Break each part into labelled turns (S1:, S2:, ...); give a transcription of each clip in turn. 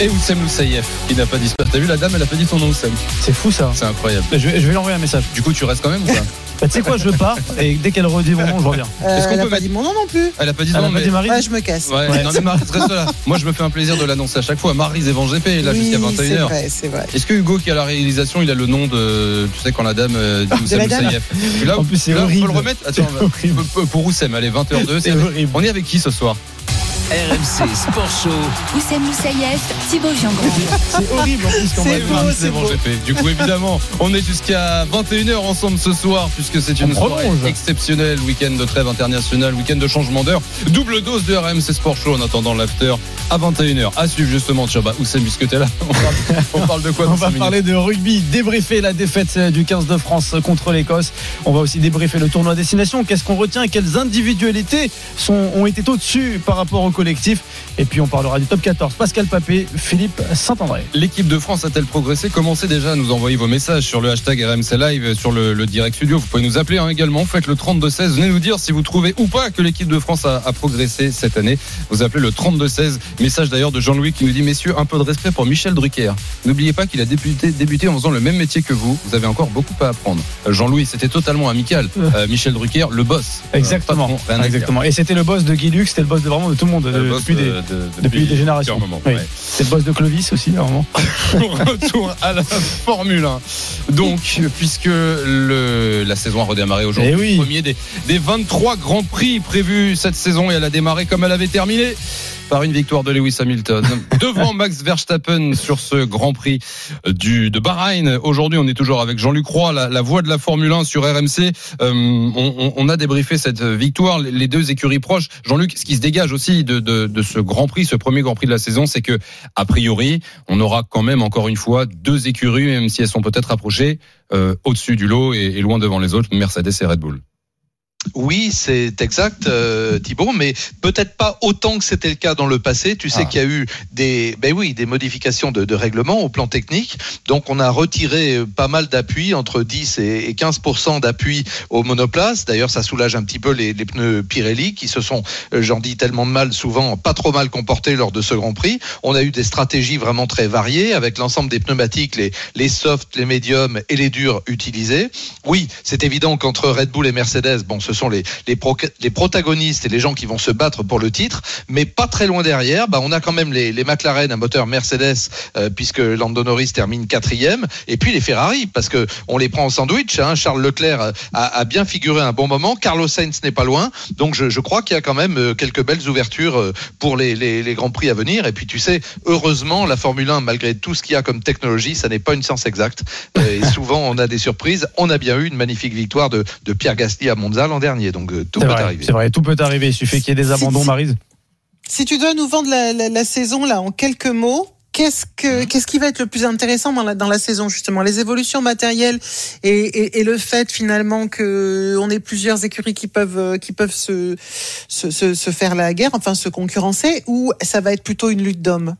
S1: Et Oussem Moussaïef, qui n'a pas disparu. T'as vu la dame, elle a pas dit ton nom Oussem.
S2: C'est fou ça.
S1: C'est incroyable.
S2: Je vais, je vais lui envoyer un message.
S1: Du coup, tu restes quand même ou pas?
S2: Bah, tu sais quoi, je pars et dès qu'elle redit mon nom, je reviens.
S3: Euh,
S1: Est-ce qu'on
S3: elle a
S1: peut
S3: pas
S1: mettre-
S3: dit mon nom non plus.
S1: Elle a pas dit
S2: Elle
S1: non,
S2: a pas
S1: mais.
S2: dit Marie
S3: Ouais, je me casse.
S1: Ouais,
S2: Ouais.
S1: non, mais Marie, reste là. Moi, je me fais un plaisir de l'annoncer à chaque fois. Marie et Van GP, là,
S3: oui,
S1: jusqu'à
S3: c'est
S1: 21h.
S3: vrai, c'est vrai.
S1: Est-ce que Hugo, qui a la réalisation, il a le nom de. Tu sais, quand la dame euh, dit Oussem
S3: la dame
S2: En plus, c'est
S1: là, on peut
S2: horrible.
S1: le remettre Attends,
S2: C'est horrible.
S1: pour- Oussem, allez, 20h02.
S2: C'est
S1: c'est-
S2: horrible.
S1: On est avec qui ce soir?
S4: RMC Sport Show.
S5: Oussem Moussaïef, Thibaut Giangrande.
S2: C'est horrible en plus quand
S3: C'est beau, c'est
S1: et Van
S3: beau.
S1: GP. Du coup, évidemment, on est jusqu'à 21h ensemble ce soir, puisque c'est une
S2: On
S1: soirée
S2: prolonge.
S1: exceptionnelle, week-end de trêve internationale, week-end de changement d'heure, double dose de RMC Sport Show en attendant l'after à 21h. À suivre justement, tiens, bah, Oussem, puisque t'es là, on parle, on parle de quoi
S2: On va parler de rugby, débriefer la défaite euh, du 15 de France contre l'Écosse. On va aussi débriefer le tournoi à destination. Qu'est-ce qu'on retient? Quelles individualités sont, ont été au-dessus par rapport au collectif Et puis on parlera du top 14. Pascal Papé, Philippe Saint-André.
S1: L'équipe de France a-t-elle progressé? Commencez déjà à nous envoyer vos messages sur le hashtag RMC Live, sur le, le direct studio. Vous pouvez nous appeler hein, également. Faites le 32-16. Venez nous dire si vous trouvez ou pas que l'équipe de France a, a progressé cette année. Vous appelez le 32-16. Message d'ailleurs de Jean-Louis qui nous dit Messieurs, un peu de respect pour Michel Drucker. N'oubliez pas qu'il a débuté, débuté en faisant le même métier que vous. Vous avez encore beaucoup à apprendre. Euh, Jean-Louis, c'était totalement amical. Euh, Michel Drucker, le boss. Euh,
S2: Exactement.
S1: patron.
S2: Exactement. Et c'était le boss de Guy Lux, c'était le boss de vraiment de tout le monde de- depuis,
S1: de-
S2: des,
S1: de-
S2: depuis des générations. Oui.
S1: ouais.
S2: C'est le boss de Clovis aussi, moment.
S1: Retour à la Formule 1. Donc, puisque le, la saison a redémarré aujourd'hui,
S2: Eh oui.
S1: le premier des, des 23 grands prix prévus cette saison et elle a démarré comme elle avait terminé par une victoire de Lewis Hamilton devant Max Verstappen sur ce Grand Prix du de Bahreïn. Aujourd'hui, on est toujours avec Jean-Luc Roy, la, la voix de la Formule 1 sur RMC. Euh, on, on- a débriefé cette victoire, les- deux écuries proches. Jean-Luc, ce qui se dégage aussi de, de, de ce Grand Prix, ce premier Grand Prix de la saison, c'est que a priori, on aura quand même encore une fois deux écuries, même si elles sont peut-être approchées, euh, au-dessus du lot et, et loin devant les autres, Mercedes et Red Bull.
S6: Oui, c'est exact, euh, Thibault, mais peut-être pas autant que c'était le cas dans le passé. Tu sais
S1: Ah.
S6: qu'il y a eu des, ben oui, des modifications de, de règlement au plan technique. Donc, on a retiré euh, pas mal d'appui, entre 10 et et 15% d'appui au monoplace. D'ailleurs, ça soulage un petit peu les, les pneus Pirelli qui se sont, euh, j'en dis tellement de mal, souvent pas trop mal comportés lors de ce Grand Prix. On a eu des stratégies vraiment très variées avec l'ensemble des pneumatiques, les, les softs, les médiums et les durs utilisés. Oui, c'est évident qu'entre Red Bull et Mercedes, bon, ce sont les, les, pro- les protagonistes et les gens qui vont se battre pour le titre, mais pas très loin derrière, bah, on a quand même les, McLaren à moteur Mercedes, euh, puisque Lando Norris termine quatrième, et puis les Ferrari, parce que on les prend en sandwich. Hein. Charles Leclerc a, bien figuré un bon moment, Carlos Sainz n'est pas loin, donc je, crois qu'il y a quand même euh, quelques belles ouvertures euh, pour les, les, grands prix à venir. Et puis tu sais, heureusement, la Formule 1, malgré tout ce qu'il y a comme technologie, ça n'est pas une science exacte. Et souvent, on a des surprises. On a bien eu une magnifique victoire de, de Pierre Gasly à Monza dernier, donc euh, tout
S2: C'est
S6: peut
S2: vrai,
S6: arriver.
S2: c'est vrai, tout peut arriver. Il suffit qu'il y ait des abandons,
S3: si-
S2: Marise.
S3: Si tu dois nous vendre la, la- la saison là en quelques mots, qu'est-ce que qu'est-ce qui va être le plus intéressant dans la, dans la saison justement? Les évolutions matérielles et, et, et le fait finalement que on ait plusieurs écuries qui peuvent euh, qui peuvent se, se, se, se faire la guerre, enfin se concurrencer, ou ça va être plutôt une lutte d'hommes?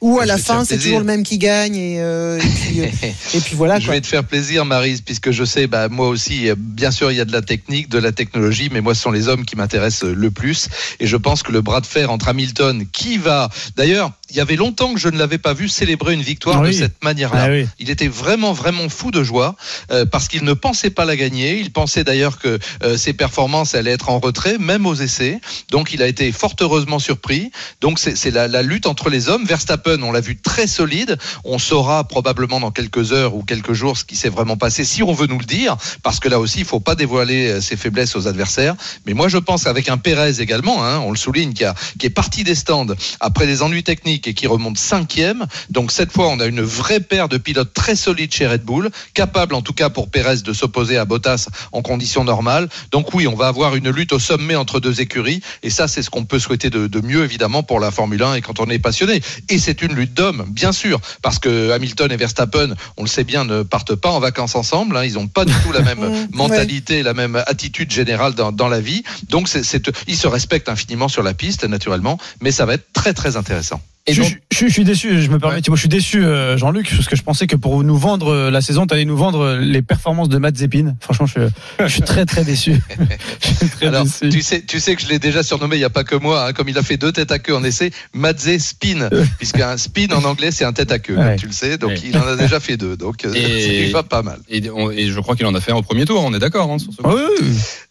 S3: Ou à
S6: Je
S3: la fin, c'est toujours le même qui gagne et, euh, et, puis, euh, et puis voilà.
S6: Je
S3: Quoi.
S6: vais te faire plaisir, Marise, puisque je sais, bah, moi aussi, euh, bien sûr, il y a de la technique, de la technologie, mais moi, ce sont les hommes qui m'intéressent euh, le plus. Et je pense que le bras de fer entre Hamilton, qui va. D'ailleurs, il y avait longtemps que je ne l'avais pas vu célébrer une victoire
S2: Oui.
S6: de cette manière-là.
S2: Ah oui.
S6: Il était vraiment, vraiment fou de joie euh, parce qu'il ne pensait pas la gagner. Il pensait d'ailleurs que euh, ses performances allaient être en retrait, même aux essais. Donc, il a été fort heureusement surpris. Donc, c'est c'est la, la lutte entre les hommes. Verstappen, on l'a vu très solide. On saura probablement dans quelques heures ou quelques jours ce qui s'est vraiment passé, si on veut nous le dire, parce que là aussi, il faut pas dévoiler euh, ses faiblesses aux adversaires. Mais moi, je pense avec un Pérez également, hein, on le souligne, qui, a, qui est parti des stands après des ennuis techniques et qui remonte cinquième. Donc cette fois, on a une vraie paire de pilotes très solides chez Red Bull, capable en tout cas pour Pérez de s'opposer à Bottas en conditions normales. Donc oui, on va avoir une lutte au sommet entre deux écuries et ça, c'est ce qu'on peut souhaiter de, de mieux évidemment pour la Formule 1 et quand on est passionné. Et c'est une lutte d'hommes, bien sûr, parce que Hamilton et Verstappen, on le sait bien, ne partent pas en vacances ensemble. hein. Ils n'ont pas du tout la même mentalité, la même attitude générale dans, dans la vie. Donc c'est- ils se respectent infiniment sur la piste, naturellement, mais ça va être très très intéressant.
S1: Et
S2: je,
S1: donc-
S2: je- je suis déçu, je me permets,
S1: Ouais.
S2: Thibaut, je suis déçu, euh, Jean-Luc, parce que je pensais que pour nous vendre euh, la saison, tu allais nous vendre euh, les performances de Matt Zepin. Franchement, je, je suis très très déçu. je très
S6: Alors,
S2: déçu.
S6: tu sais, tu sais que je l'ai déjà surnommé, il n'y a pas que moi, hein, comme il a fait deux têtes à queue en essai, Madze Spin, puisqu'un spin en anglais c'est un tête à queue,
S2: Ouais.
S6: tu le sais, donc
S1: Ouais.
S6: il en a déjà fait deux, donc euh,
S1: Et-
S6: ça lui va pas mal.
S1: Et, on- et je crois qu'il en a fait un au premier tour, on est d'accord hein, sur ce
S2: Ah oui, oui.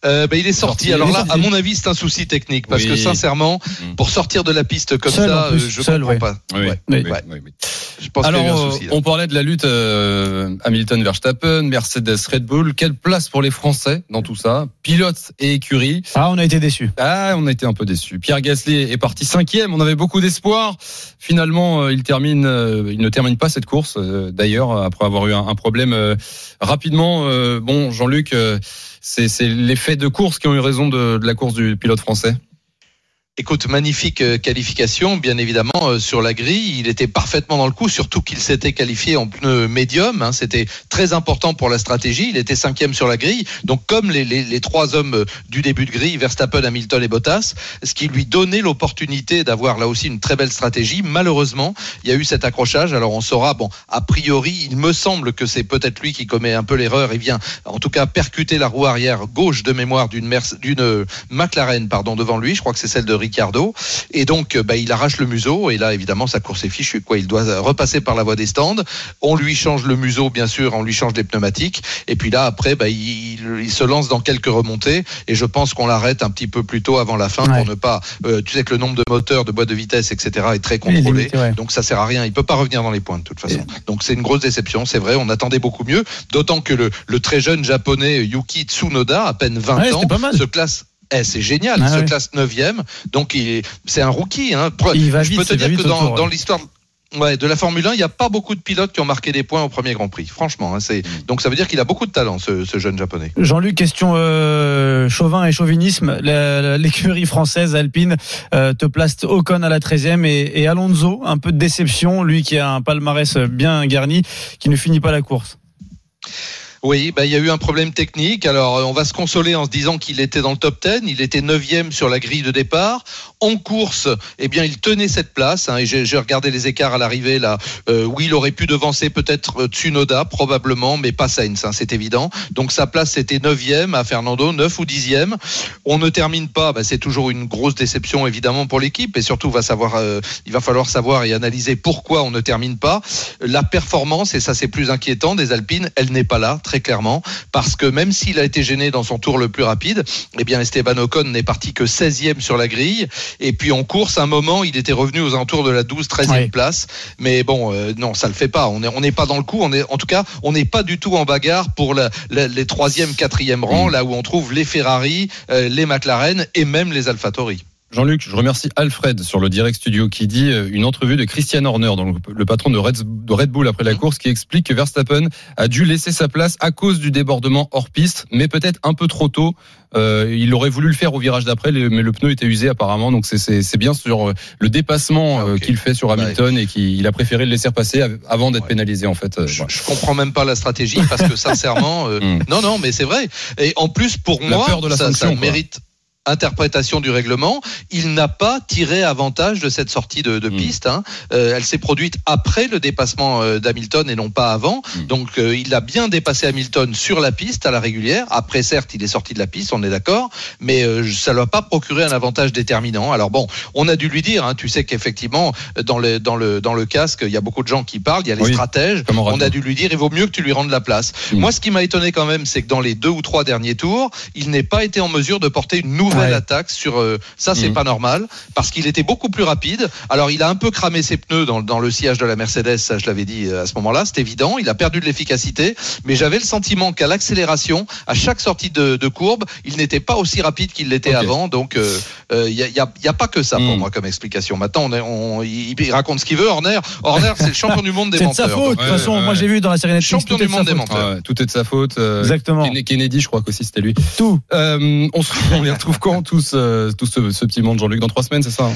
S6: Euh, ben, il est sorti.
S1: Sorti,
S6: Alors là,
S2: sorti.
S6: à mon avis, c'est un souci technique, parce
S1: Oui.
S6: que sincèrement,
S1: Mm.
S6: pour sortir de la piste comme
S2: Seul,
S6: ça,
S2: plus,
S6: je
S2: seul,
S6: comprends
S2: ouais.
S6: pas.
S1: Oui,
S6: Ouais.
S2: Oui.
S1: oui,
S6: Ouais.
S1: oui, oui.
S6: Je pense qu'il y a eu un
S1: Alors,
S6: souci.
S1: on parlait de la lutte euh, Hamilton-Verstappen, Mercedes-Red Bull. Quelle place pour les Français dans tout ça? Pilote et écurie.
S2: Ah, on a été déçus.
S1: Ah, on a été un peu déçus. Pierre Gasly est parti cinquième. On avait beaucoup d'espoir. Finalement, euh, il termine, euh, il ne termine pas cette course. euh, D'ailleurs, après avoir eu un, un problème euh, rapidement. euh, bon, Jean-Luc, euh, c'est c'est l'effet de course qui ont eu raison de, de la course du pilote français.
S6: Écoute, magnifique euh, qualification, bien évidemment, euh, sur la grille. Il était parfaitement dans le coup, surtout qu'il s'était qualifié en pneu médium. hein. C'était très important pour la stratégie. Il était cinquième sur la grille. Donc, comme les, trois hommes euh, du début de grille, Verstappen, Hamilton et Bottas, ce qui lui donnait l'opportunité d'avoir là aussi une très belle stratégie. Malheureusement, il y a eu cet accrochage. Alors, on saura, bon, a priori, il me semble que c'est peut-être lui qui commet un peu l'erreur et vient, en tout cas, percuter la roue arrière gauche de mémoire d'une d'une McLaren, pardon, devant lui. Je crois que c'est celle de Ricciardo. Et donc, euh, bah, il arrache le museau. Et là, évidemment, sa course est fichue. Quoi. Il doit repasser par la voie des stands. On lui change le museau, bien sûr. On lui change les pneumatiques. Et puis là, après, bah, il, il se lance dans quelques remontées. Et je pense qu'on l'arrête un petit peu plus tôt avant la fin
S2: Ouais.
S6: pour ne pas. euh, tu sais que le nombre de moteurs, de boîtes de vitesse, etc. est très
S2: est
S6: contrôlé.
S2: limité, ouais.
S6: Donc ça sert à rien. Il peut pas revenir dans les points de toute façon. Donc c'est une grosse déception. C'est vrai. On attendait beaucoup mieux. D'autant que le, le très jeune japonais Yuki Tsunoda, à peine 20
S2: Ouais,
S6: ans,
S2: c'était pas mal.
S6: se classe. Eh, c'est génial,
S2: Ah
S6: il se classe 9 Donc c'est un rookie. Hein.
S2: Il va
S6: Je
S2: vite,
S6: peux te dire que dans,
S2: autour, ouais.
S6: dans l'histoire ouais, de la Formule 1, il n'y a pas beaucoup de pilotes qui ont marqué des points au premier Grand Prix. Franchement, hein, c'est donc ça veut dire qu'il a beaucoup de talent, ce, ce jeune japonais.
S2: Jean-Luc, question euh, chauvin et chauvinisme. L'écurie française Alpine euh, te place Ocon à la 13e et, et Alonso, un peu de déception, lui qui a un palmarès bien garni, qui ne finit pas la course.
S6: Oui, bah, il y a eu un problème technique. Alors, euh, on va se consoler en se disant qu'il était dans le top 10. Il était 9 sur la grille de départ. En course, eh bien, il tenait cette place. hein, et j'ai regardé les écarts à l'arrivée là. Euh, oui, il aurait pu devancer peut-être euh, Tsunoda, probablement, mais pas Sainz, hein, c'est évident. Donc sa place c'était 9 à Fernando, 9 ou 10e. On ne termine pas. Bah, c'est toujours une grosse déception évidemment pour l'équipe. Et surtout, il va falloir savoir et analyser pourquoi on ne termine pas. La performance, et ça c'est plus inquiétant, des Alpines, elle n'est pas là, clairement, parce que même s'il a été gêné dans son tour le plus rapide, eh bien Esteban Ocon n'est parti que 16e sur la grille. Et puis en course, à un moment, il était revenu aux alentours de la 12, 13e
S2: Ouais.
S6: place. Mais bon, euh, non, ça le fait pas. On n'est on n'est pas dans le coup. On est, en tout cas, on n'est pas du tout en bagarre pour la- la- les 3e, 4e rangs, là où on trouve les Ferrari, euh, les McLaren et même les AlphaTauri.
S1: Jean-Luc, je remercie Alfred sur le Direct Studio qui dit euh, une entrevue de Christian Horner, donc le patron de Red, Bull après la
S6: Mhm.
S1: course, qui explique que Verstappen a dû laisser sa place à cause du débordement hors piste, mais peut-être un peu trop tôt. Euh, il aurait voulu le faire au virage d'après, mais le pneu était usé apparemment. Donc c'est- bien sur euh, le dépassement
S6: Ah,
S1: qu'il fait sur Hamilton et qu'il a préféré le laisser passer av- avant d'être
S6: Ouais.
S1: pénalisé en fait.
S6: Je, je comprends même pas la stratégie parce que sincèrement, euh,
S1: Mm.
S6: non, non, mais c'est vrai. Et en plus, pour
S1: La
S6: moi,
S1: peur de la
S6: ça,
S1: sanction,
S6: ça mérite interprétation du règlement. Il n'a pas tiré avantage de cette sortie de, de
S1: Mm.
S6: piste. hein. Euh, elle s'est produite après le dépassement euh, d'Hamilton et non pas avant.
S1: Mm.
S6: Donc, euh, il a bien dépassé Hamilton sur la piste à la régulière. Après, certes, il est sorti de la piste, on est d'accord, mais euh, ça ne lui a pas procuré un avantage déterminant. Alors bon, on a dû lui dire. hein, tu sais qu'effectivement, dans le dans le dans le casque, il y a beaucoup de gens qui parlent. Il y a les
S1: Oui.
S6: stratèges. On a dû lui dire, il vaut mieux que tu lui rendes la place.
S1: Mm.
S6: Moi, ce qui m'a étonné quand même, c'est que dans les deux ou trois derniers tours, il n'ait pas été en mesure de porter une nouvelle
S2: Ouais.
S6: attaque sur. euh, ça, c'est
S1: Mm.
S6: pas normal parce qu'il était beaucoup plus rapide. Alors, il a un peu cramé ses pneus dans, dans le sillage de la Mercedes. Ça, je l'avais dit euh, à ce moment-là. C'est évident. Il a perdu de l'efficacité, mais j'avais le sentiment qu'à l'accélération, à chaque sortie de, de courbe, il n'était pas aussi rapide qu'il l'était avant. Donc, euh, Il n'y a, y a, y a pas que ça pour
S1: Mm.
S6: moi comme explication. Maintenant, on est, on, il, il raconte ce qu'il veut. Horner, Horner, c'est le champion du monde des
S2: C'est de sa
S6: menteurs.
S2: faute. De toute façon,
S1: ouais.
S2: moi j'ai vu dans la série Netflix.
S6: Champion du
S2: de
S6: monde des menteurs.
S1: Ouais, tout est de sa faute. euh,
S2: Exactement.
S1: Ken- Kennedy, je crois qu'aussi c'était lui.
S2: Tout.
S1: Euh, on, se, on les retrouve quand tous, euh, tous ce, ce petit monde, Jean-Luc, dans trois semaines, c'est ça hein?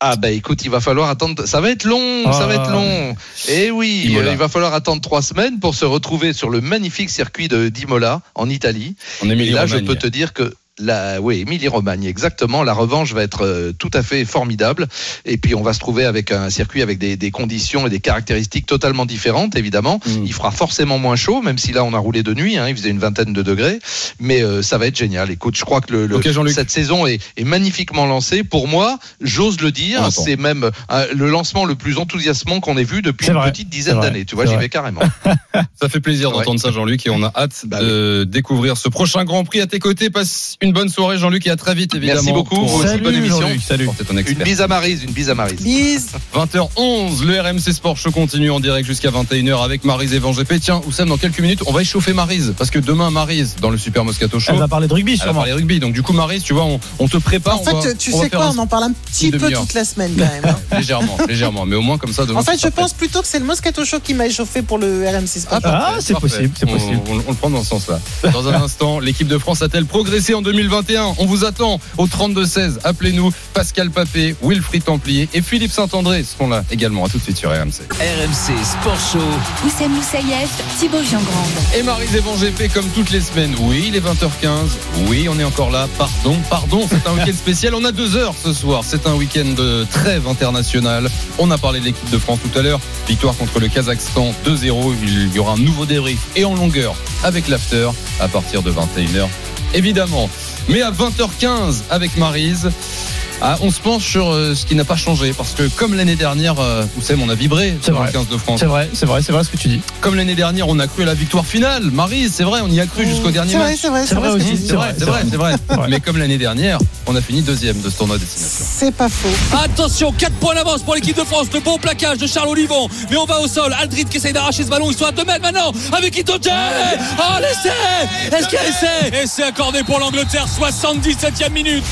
S6: Ah bah écoute, il va falloir attendre. Ça va être long,
S2: Ah.
S6: ça va être long. Et oui,
S1: Imola.
S6: euh, il va falloir attendre trois semaines pour se retrouver sur le magnifique circuit de d'Imola en Italie.
S1: On est
S6: Et là, je peux te dire que la, oui, Émilie-Romagne, exactement. La revanche va être euh, tout à fait formidable. Et puis, on va se trouver avec un circuit avec des, des conditions et des caractéristiques totalement différentes, évidemment.
S1: Mm.
S6: Il fera forcément moins chaud, même si là, on a roulé de nuit. Hein, il faisait une vingtaine de degrés. Mais euh, ça va être génial. Écoute, je crois que le, le- cette saison est, est magnifiquement lancée. Pour moi, j'ose le dire, c'est même euh, le lancement le plus enthousiasmant qu'on ait vu depuis une
S2: vrai.
S6: petite dizaine d'années. Tu vois, j'y vais carrément.
S1: Ça fait plaisir
S6: Ouais.
S1: d'entendre ça, Jean-Luc, et on a hâte
S6: Bah
S1: de découvrir ce prochain Grand Prix à tes côtés. Passe une bonne soirée, Jean-Luc, et à très vite, évidemment.
S6: Merci beaucoup.
S1: pour
S2: Salut,
S1: bonne émission.
S2: Salut.
S6: Une bise à Marise, une bise à Marise.
S3: Bise.
S1: 20h11, le RMC Sport Show continue en direct jusqu'à 21h avec Marise et Van GP. Tiens, Oussam, dans quelques minutes, on va échauffer Marise, parce que demain, Marise, dans le Super Moscato Show,
S2: Elle va parler de rugby
S1: elle va
S2: sûrement.
S1: parler rugby. Donc, du coup, Marise, tu vois, on, on te prépare.
S3: En
S1: on
S3: fait,
S1: va-
S3: tu
S1: on
S3: sais quoi,
S1: un-
S3: on en parle un petit
S1: une
S3: peu toute la semaine quand même. hein.
S1: légèrement, légèrement. Mais au moins, comme ça, demain.
S3: En fait, je pense plutôt que c'est le Moscato Show qui m'a échauffé pour le RMC Sport.
S1: parfait,
S2: Ah, c'est possible, c'est
S1: On-
S2: possible.
S1: On, on le prend dans ce sens-là. Dans un instant, l'équipe de France a-t-elle progressé en 2021 On vous attend au 32-16. Appelez-nous. Pascal Papé, Wilfried Templier et Philippe Saint-André seront là également. À tout de suite sur RMC.
S4: RMC Sport Show.
S5: Oussem Moussaïef, Thibaut Giangrande.
S1: Et Marie Zévan GP comme toutes les semaines. Oui, il est 20h15. Oui, on est encore là. Pardon, pardon. C'est un week-end spécial. On a deux heures ce soir. C'est un week-end de trêve internationale. On a parlé de l'équipe de France tout à l'heure. Victoire contre le Kazakhstan 2-0. Il y aura un nouveau débrief et en longueur avec l'after à partir de 21h. Évidemment. Mais à 20h15 avec Marise. Ah, on se penche sur euh, ce qui n'a pas changé parce que comme l'année dernière, euh, Oussem, on a vibré
S2: vrai.
S1: le 15 de France.
S2: C'est vrai, c'est vrai, c'est vrai ce que tu dis.
S1: Comme l'année dernière, on a cru à la victoire finale. Marie, c'est vrai, on y a cru jusqu'au dernier
S3: C'est vrai,
S1: match.
S3: c'est vrai,
S2: C'est
S3: c'est
S2: vrai.
S1: C'est vrai, c'est vrai, c'est vrai.
S2: vrai.
S1: Mais comme l'année dernière, on a fini deuxième de ce tournoi destination.
S3: C'est pas faux.
S7: Attention, 4 points d'avance pour l'équipe de France. Le bon plaquage de Charles Olivon. Mais on va au sol. Aldrit qui essaye d'arracher ce ballon. Ils sont à 2 mètres maintenant avec Itoje. Oh, l'essai Est-ce qu'il y a essai Essai accordé pour l'Angleterre. 77e minute.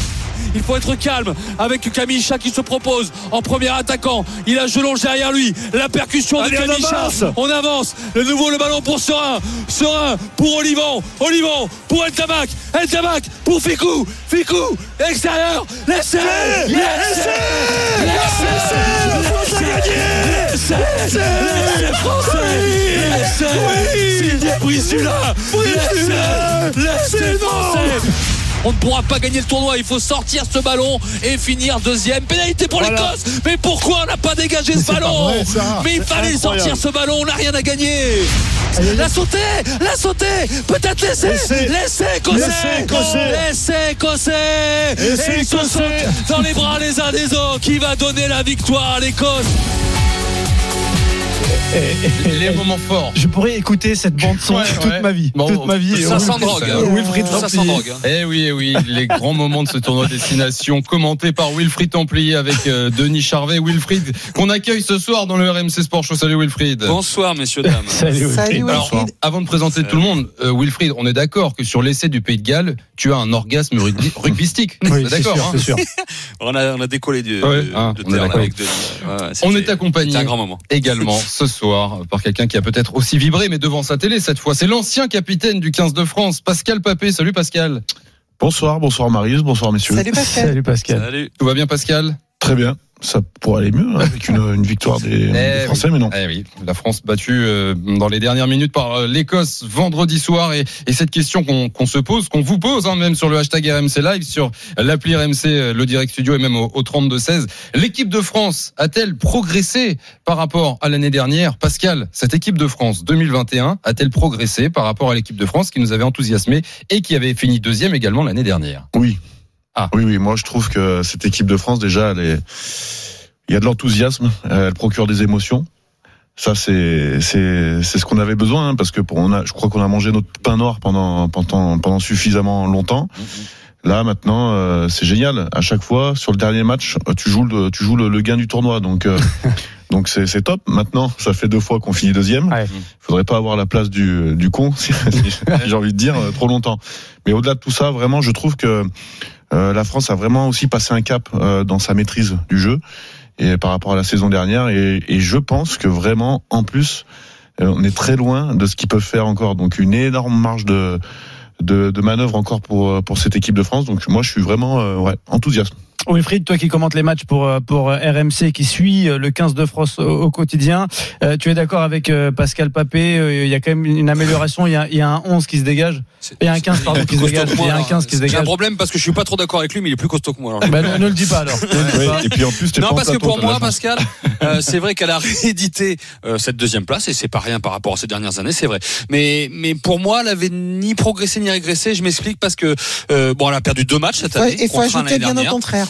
S7: Il faut être calme avec Camille Chat qui se propose en premier attaquant. Il a Gelonge derrière lui. La percussion de Camille Chat. On avance. Le nouveau le ballon pour Serein. Serein pour Olivon. Olivon pour El Tabac. El Tabac pour Ficou. Ficou. Extérieur. L'essai. L'essai. L'essai. L'essai. L'essai français. L'essai. Didier Brisula. L'essai. L'essai français. On ne pourra pas gagner le tournoi. Il faut sortir ce ballon et finir deuxième. Pénalité pour l'Écosse. Mais pourquoi on n'a pas dégagé ce ballon Mais il fallait sortir ce ballon. On n'a rien à gagner. La sauter, la sauter. Peut-être l'essai. L'essai écossais. L'essai écossais. Et ils se sautent dans les bras les uns des autres. Qui va donner la victoire à l'Écosse
S1: Les moments forts.
S2: Je pourrais écouter cette bande son
S1: Ouais,
S2: toute
S1: ouais.
S2: ma vie.
S1: Bon,
S2: toute ma vie.
S7: Ça sent
S2: Wilfried-
S7: drogue. hein.
S2: Wilfried
S7: Ça sent
S2: Templier.
S7: drogue. hein.
S1: Eh oui, eh oui, les grands moments de ce tournoi destination, commenté par Wilfried Templier avec euh, Denis Charvet. Wilfried, qu'on accueille ce soir dans le RMC Sport Show. Salut Wilfried.
S7: Bonsoir, messieurs, dames.
S2: Salut,
S3: Salut
S2: Wilfried.
S1: Alors,
S3: Wilfried.
S1: avant de présenter tout le monde, euh, Wilfried, on est d'accord que sur l'essai du Pays de Galles, tu as un orgasme rugby, rugbystique.
S2: Oui,
S1: On est
S2: c'est
S1: d'accord.
S2: sûr,
S1: hein
S2: c'est sûr.
S7: On a, on a décollé du,
S1: Ouais,
S7: de,
S1: hein,
S7: de
S1: on est
S7: terre avec Denis.
S1: On est accompagné
S7: un grand moment.
S1: également ce soir par quelqu'un qui a peut-être aussi vibré, mais devant sa télé cette fois. C'est l'ancien capitaine du 15 de France, Pascal Papé. Salut Pascal.
S8: Bonsoir, bonsoir Marius, bonsoir messieurs.
S3: Salut Pascal.
S2: Salut Pascal.
S7: Salut.
S1: Tout va bien Pascal?
S8: Très bien, ça pourrait aller mieux hein, avec une, une victoire des, des Français, mais non.
S1: Eh oui, la France battue euh, dans les dernières minutes par euh, l'Écosse vendredi soir. Et, et cette question qu'on qu'on se pose, qu'on vous pose, hein, même sur le hashtag RMC Live, sur l'appli RMC, euh, le Direct Studio et même au, au 32-16, l'équipe de France a-t-elle progressé par rapport à l'année dernière? Pascal, cette équipe de France 2021 a-t-elle progressé par rapport à l'équipe de France qui nous avait enthousiasmé et qui avait fini deuxième également l'année dernière?
S8: Oui.
S1: Ah.
S8: Oui, oui, moi je trouve que cette équipe de France, déjà, elle est... il y a de l'enthousiasme, euh, elle procure des émotions. Ça, c'est c'est c'est ce qu'on avait besoin, hein, parce que pour, on a, je crois qu'on a mangé notre pain noir pendant pendant pendant suffisamment longtemps. Là, maintenant, euh, c'est génial. À chaque fois, sur le dernier match, euh, tu joues le tu joues le, le gain du tournoi, donc. euh, Donc c'est c'est top. Maintenant, ça fait deux fois qu'on finit deuxième.
S2: Ouais.
S8: Faudrait pas avoir la place du du con, si, si j'ai envie de dire, euh, trop longtemps. Mais au-delà de tout ça, vraiment, je trouve que euh, la France a vraiment aussi passé un cap euh, dans sa maîtrise du jeu et par rapport à la saison dernière. Et, et je pense que vraiment, en plus, euh, on est très loin de ce qu'ils peuvent faire encore. Donc une énorme marge de de, de manœuvre encore pour pour cette équipe de France. Donc moi, je suis vraiment euh, ouais, enthousiaste.
S2: Wilfried, toi qui commentes les matchs pour, euh, pour euh, RMC, qui suit euh, le 15 de France au, au quotidien, euh, tu es d'accord avec euh, Pascal Papé euh, Il y a quand même une amélioration, il y a, il y a un 11 qui se dégage. Il y a un 15, pardon, qui se dégage. Il y a un
S7: alors.
S2: 15 qui se
S7: J'ai un
S2: dégage.
S7: problème parce que je suis pas trop d'accord avec lui, mais il est plus costaud que moi. alors.
S2: Bah, ne, ne le dis pas alors.
S8: Et puis en plus, t'es
S7: Non, parce que pour moi. Pascal, euh, c'est vrai qu'elle a réédité euh, cette deuxième place et c'est pas rien par rapport à ces dernières années, c'est vrai. Mais mais pour moi, elle avait ni progressé ni régressé. Je m'explique parce que euh, bon, elle a perdu deux matchs cette
S3: Ouais,
S7: année.
S3: Et faut ajouter bien au contraire.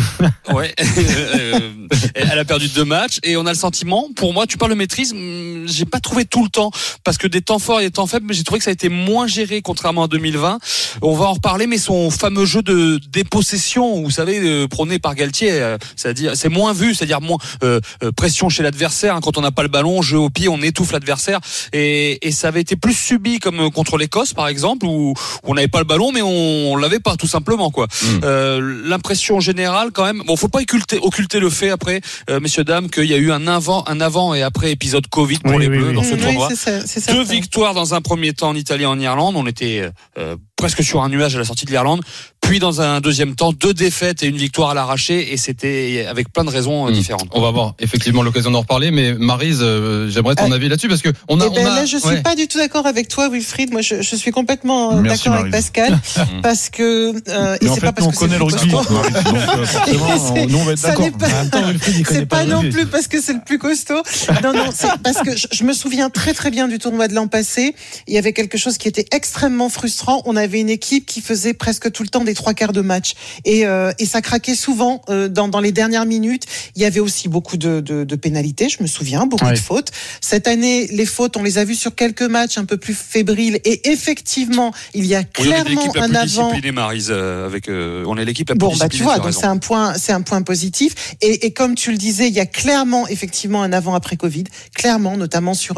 S7: Ouais. Euh, elle a perdu deux matchs et on a le sentiment, pour moi, tu parles de maîtrise, hum, j'ai pas trouvé tout le temps parce que des temps forts et des temps faibles, mais j'ai trouvé que ça a été moins géré contrairement à 2020. On va en reparler, mais son fameux jeu de dépossession, vous savez, euh, prôné par Galtier, euh, c'est-à-dire c'est moins vu, c'est-à-dire moins pression chez l'adversaire hein, quand on n'a pas le ballon, jeu au pied, on étouffe l'adversaire et, et ça avait été plus subi comme contre l'Écosse par exemple où, on n'avait pas le ballon, mais on, on l'avait pas tout simplement quoi. Euh, L'impression générale quand même, bon, faut pas occulter, occulter le fait après, euh, messieurs dames, qu'il y a eu un avant, un avant et après épisode Covid pour
S2: Oui,
S7: les
S2: oui,
S7: Bleus
S2: oui.
S7: dans ce tournoi.
S3: ça-
S7: Deux victoires dans un premier temps en Italie et en Irlande. On était euh, presque sur un nuage à la sortie de l'Irlande. Puis dans un deuxième temps, deux défaites et une victoire à l'arraché. Et c'était avec plein de raisons euh,
S1: Hmm.
S7: différentes.
S1: On va avoir effectivement l'occasion d'en reparler, mais Marise, euh, j'aimerais ton
S3: Euh,
S1: avis là-dessus parce que on a,
S3: Eh ben,
S1: on a-
S3: là, je suis
S1: ouais.
S3: pas du tout d'accord avec toi, Wilfried. Moi, je, je suis complètement euh, d'accord avec. Pascal, parce que euh, et
S8: en
S3: c'est
S8: fait,
S3: pas parce
S8: on
S3: que
S8: connaît
S3: c'est
S8: le rugby. Donc, euh, forcément, nous, on va être d'accord.
S3: pas- C'est pas non plus parce que c'est le plus costaud. Non, non, c'est parce que je, je me souviens très très bien du tournoi de l'an passé. Il y avait quelque chose qui était extrêmement frustrant. On avait une équipe qui faisait presque tout le temps des trois quarts de match et, euh, et ça craquait souvent euh, dans, dans les dernières minutes. Il y avait aussi beaucoup de, de, de pénalités, je me souviens, beaucoup
S2: Ouais.
S3: de fautes. Cette année, les fautes, on les a vues sur quelques matchs un peu plus fébriles et effectivement, il y a
S7: Oui, on est
S3: clairement
S7: l'équipe la
S3: un
S7: plus
S3: avant.
S7: Maryse, euh, avec, euh, on est l'équipe la plus
S3: Bon, bah tu vois,
S7: as
S3: donc c'est un point, c'est un point positif. Et, et comme tu le disais, il y a clairement, effectivement, un avant après Covid, clairement, notamment sur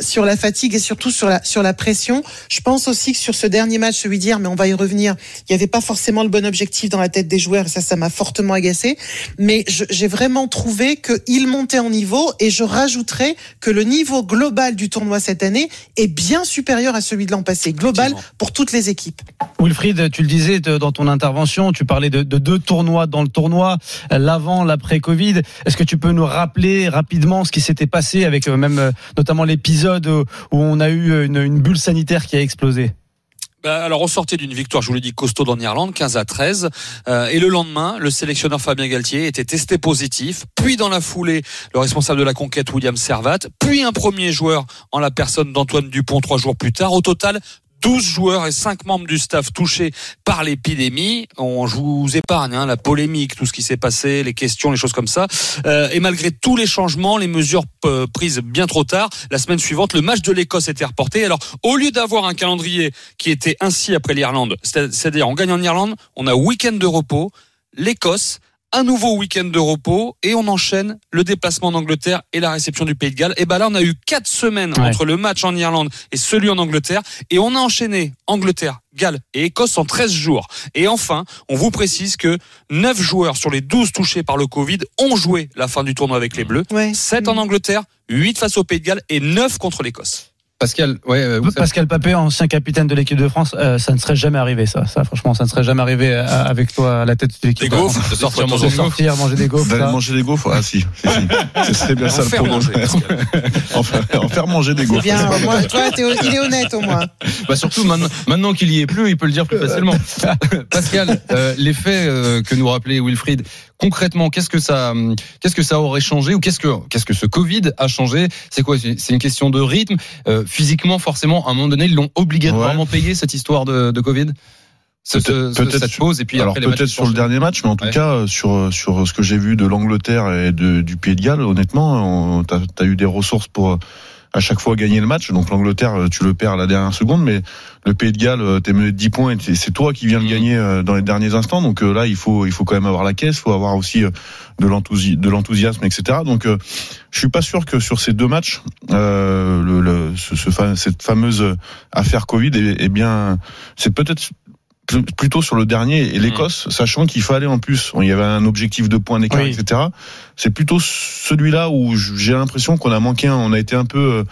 S3: sur la fatigue et surtout sur la sur la pression. Je pense aussi que sur ce dernier match, celui d'hier, mais on va y revenir, il n'y avait pas forcément le bon objectif dans la tête des joueurs. Et ça, ça m'a fortement agacé. Mais je- j'ai vraiment trouvé qu'ils montaient en niveau. Et je rajouterais que le niveau global du tournoi cette année est bien supérieur à celui de l'an passé, global pour toutes les équipes.
S2: Wilfried, tu le disais dans ton intervention, tu parlais de, de deux tournois dans le tournoi, l'avant, l'après-Covid. Est-ce que tu peux nous rappeler rapidement ce qui s'était passé avec euh, même euh, notamment l'épisode où on a eu une, une bulle sanitaire qui a explosé?
S7: Alors, on sortait d'une victoire, je vous l'ai dit, costaud en Irlande, 15 à 13. Euh, et le lendemain, le sélectionneur Fabien Galtier était testé positif. Puis, dans la foulée, le responsable de la conquête, William Servat. Puis, un premier joueur en la personne d'Antoine Dupont trois jours plus tard. Au total, 12 joueurs et 5 membres du staff touchés par l'épidémie. On, je vous épargne hein, la polémique, tout ce qui s'est passé, les questions, les choses comme ça. Euh, et malgré tous les changements, les mesures euh, prises bien trop tard, la semaine suivante, le match de l'Écosse était reporté. Alors, au lieu d'avoir un calendrier qui était ainsi après l'Irlande, c'est- c'est-à-dire on gagne en Irlande, on a week-end de repos, l'Écosse, un nouveau week-end de repos et on enchaîne le déplacement en Angleterre et la réception du Pays de Galles. Et ben là, on a eu quatre semaines
S2: Ouais.
S7: entre le match en Irlande et celui en Angleterre et on a enchaîné Angleterre, Galles et Écosse en 13 jours. Et enfin, on vous précise que 9 joueurs sur les 12 touchés par le Covid ont joué la fin du tournoi avec les Bleus.
S3: Ouais.
S7: 7 en Angleterre, 8 face au Pays de Galles et 9 contre l'Écosse.
S1: Pascal, ouais, euh,
S2: Pascal Papé, ancien capitaine de l'équipe de France, euh, ça ne serait jamais arrivé ça. Ça, franchement, ça ne serait jamais arrivé euh, avec toi à la tête de l'équipe.
S7: Des
S2: de
S7: gaufres,
S2: France.
S1: de sortir
S7: de
S1: manger
S2: De
S1: des gaufres.
S2: sortir, manger des gaufres.
S8: D'aller manger des gaufres Ah si, si, si. Ce serait bien ça
S7: En
S8: le
S7: faire
S8: programme.
S7: manger, Pascal.
S8: en, faire, manger des gaufres.
S3: Bien, toi, il est honnête au moins.
S1: Bah surtout maintenant, maintenant qu'il y est plus, il peut le dire plus facilement. Pascal, euh, l'effet euh, que nous rappelait Wilfried, concrètement, qu'est-ce que ça, hum, qu'est-ce que ça aurait changé ou qu'est-ce que, qu'est-ce que ce Covid a changé? C'est quoi? C'est c'est une question de rythme. Euh, physiquement, forcément, à un moment donné, ils l'ont obligatoirement payé cette histoire de, de Covid. Ce- ce-
S8: Peut-être-
S1: ce- cette pause et puis
S8: Alors peut-être sur le dernier match, mais en tout
S1: Ouais.
S8: cas euh, sur sur ce que j'ai vu de l'Angleterre et de, du Pays de Galles, honnêtement, on- t'as as eu des ressources pour euh, à chaque fois gagner le match. Donc l'Angleterre, euh, tu le perds à la dernière seconde, mais le Pays de Galles, euh, t'es mené de 10 points et c'est toi qui viens le
S1: Mhm.
S8: gagner euh, dans les derniers instants. Donc là, il faut il faut quand même avoir la caisse, il faut avoir aussi de l'enthousi- de l'enthousiasme, etc. Donc je suis pas sûr que sur ces deux matchs, euh, le, le- ce, ce cette fameuse affaire Covid est bien. C'est peut-être plutôt sur le dernier et l'Écosse, sachant qu'il fallait en plus, il y avait un objectif de points d'écart,
S2: Oui.
S8: etc. C'est plutôt celui-là où j'ai l'impression qu'on a manqué, on a été un peu, euh,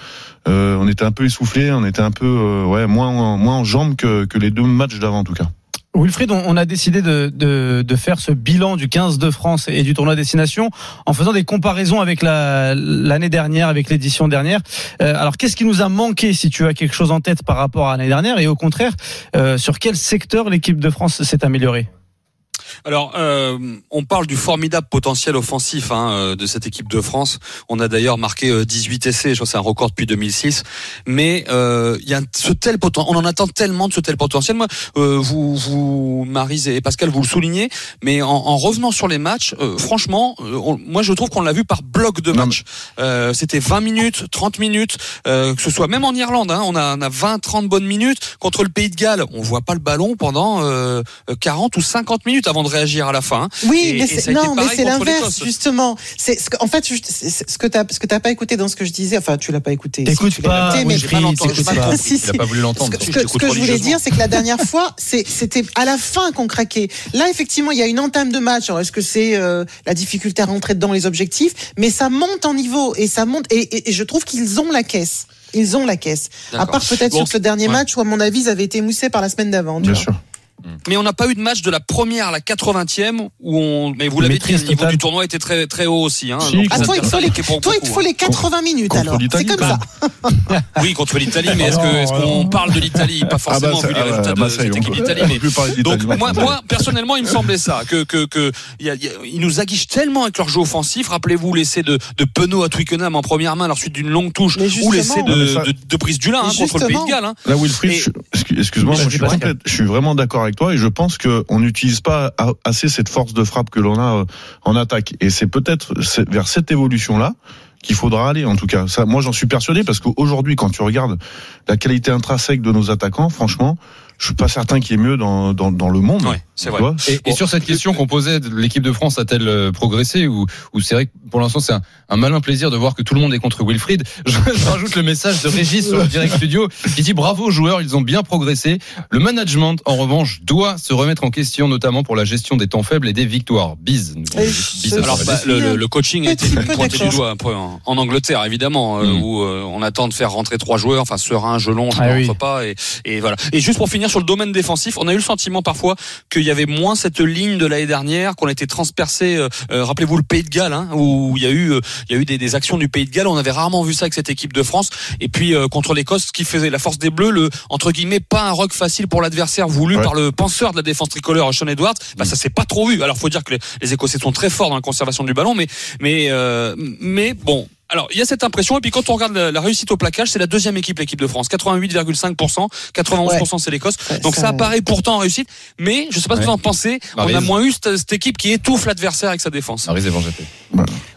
S8: euh, on était un peu essoufflé, on était un peu, euh, ouais, moins, en- moins en jambes que, que les deux matchs d'avant en tout cas.
S2: Wilfried, on a décidé de, de, de faire ce bilan du 15 de France et du tournoi destination en faisant des comparaisons avec la- l'année dernière, avec l'édition dernière. Euh, alors, qu'est-ce qui nous a manqué, si tu as quelque chose en tête par rapport à l'année dernière, et au contraire, euh, sur quel secteur l'équipe de France s'est améliorée?
S7: Alors, euh, on parle du formidable potentiel offensif hein, euh, de cette équipe de France. On a d'ailleurs marqué euh, 18 essais, je crois que c'est un record depuis 2006. Mais euh, il y a ce tel potentiel, on en attend tellement de ce tel potentiel. Moi, euh, vous, vous, Marise et Pascal, vous le soulignez, mais en, en revenant sur les matchs, euh, franchement, euh, on- moi je trouve qu'on l'a vu par bloc de match. Euh, C'était 20 minutes, 30 minutes, euh, que ce soit même en Irlande, hein, on a, on a 20, 30 bonnes minutes contre le Pays de Galles. On voit pas le ballon pendant euh, 40 ou 50 minutes avant de réagir à la fin.
S3: Oui,
S7: Et-
S3: mais c'est, non, mais c'est l'inverse, justement. C'est ce que, en fait, ce que t'as, ce que t'as pas écouté dans ce que je disais. Enfin, tu l'as pas écouté. Si,
S2: T'écoutes
S3: tu l'as
S2: pas,
S3: écouté, mais-
S7: j'ai j'ai pas
S2: pas.
S7: compris.
S3: Si,
S1: Il a
S3: si.
S1: pas voulu l'entendre.
S3: ce
S7: que je
S3: ce
S7: t'écoute
S3: que je voulais dire, c'est que la dernière fois, c'est- c'était à la fin qu'on craquait. Là, effectivement, il y a une entame de match. Alors, est-ce que c'est euh, la difficulté à rentrer dedans les objectifs? Mais ça monte en niveau et ça monte. Et, et- et je trouve qu'ils ont la caisse. Ils ont la caisse. À part peut-être
S7: Bon,
S3: sur ce dernier
S7: ouais.
S3: match où, à mon avis, ils avaient été moussés par la semaine d'avant.
S8: Bien sûr.
S7: Mais on n'a pas eu de match de la première à la 80e où on. Mais vous l'avez dit, le niveau
S2: totale.
S7: du tournoi était très très haut aussi. Hein,
S8: Si,
S7: Donc,
S3: Ah,
S7: les
S3: toi, il te faut les, il faut les 80 minutes
S8: Contre
S3: alors. C'est comme
S8: quand
S3: ça.
S7: Oui, contre l'Italie, mais est-ce que- est-ce qu'on parle de l'Italie? Pas forcément
S8: ça-
S7: vu les
S8: ah,
S7: résultats
S8: bah,
S7: de cette équipe d'Italie. Donc moi, personnellement, il me semblait ça que que que il y a- il y a- ils nous aguichent tellement avec leur jeu offensif. Rappelez-vous l'essai de de Penaud à Twickenham en première main, à la suite d'une longue touche, ou l'essai de, de, de Brice Dulin hein, contre le Pays de Galles. hein.
S8: Là, Wilfried, excuse-moi, je suis vraiment d'accord avec et je pense qu'on n'utilise pas assez cette force de frappe que l'on a euh, en attaque. Et c'est peut-être vers cette évolution-là qu'il faudra aller, en tout cas. Moi, j'en suis persuadé parce qu'aujourd'hui, quand tu regardes la qualité intrinsèque de nos attaquants, franchement, je suis pas certain qu'il y ait mieux dans, dans, dans le monde.
S7: Ouais, c'est vrai.
S1: Et, et sur cette question qu'on posait, l'équipe de France a-t-elle euh, progressé ou, ou c'est vrai que pour l'instant c'est un, un malin plaisir de voir que tout le monde est contre Wilfried. Je, je rajoute le message de Régis sur le direct studio qui dit bravo aux joueurs, ils ont bien progressé. Le management en revanche doit se remettre en question notamment pour la gestion des temps faibles et des victoires. Bise.
S7: Alors bah, le, le- coaching a été pointé du doigt un peu en, en Angleterre évidemment euh,
S3: Mm.
S7: où euh, on attend de faire rentrer trois joueurs, enfin Serein, Gelon, je
S2: Ah
S7: ne
S2: oui.
S7: rentre pas et, et voilà. Et juste pour finir sur le domaine défensif, on a eu le sentiment parfois qu'il y avait moins cette ligne de l'année dernière, qu'on était transpercé. euh, euh, Rappelez-vous le Pays de Galles hein, où il y a eu euh, il y a eu des, des actions du Pays de Galles, on avait rarement vu ça avec cette équipe de France. Et puis euh, contre l'Écosse, ce qui faisait la force des Bleus, le entre guillemets pas un rock facile pour l'adversaire voulu
S8: Ouais.
S7: par le penseur de la défense tricolore Sean Edwards, bah ça s'est pas trop vu. Alors faut dire que les, les Écossais sont très forts dans la conservation du ballon, mais mais euh, mais bon. Alors, il y a cette impression, et puis quand on regarde la, la réussite au plaquage, c'est la deuxième équipe, l'équipe de France. 88,5%, 91% c'est l'Écosse.
S3: Ouais,
S7: Donc ça,
S3: ça-
S7: apparaît pourtant en réussite, mais je sais pas ce que vous en pensez, on a moins eu cette, cette équipe qui étouffe l'adversaire avec sa défense.
S1: Maryse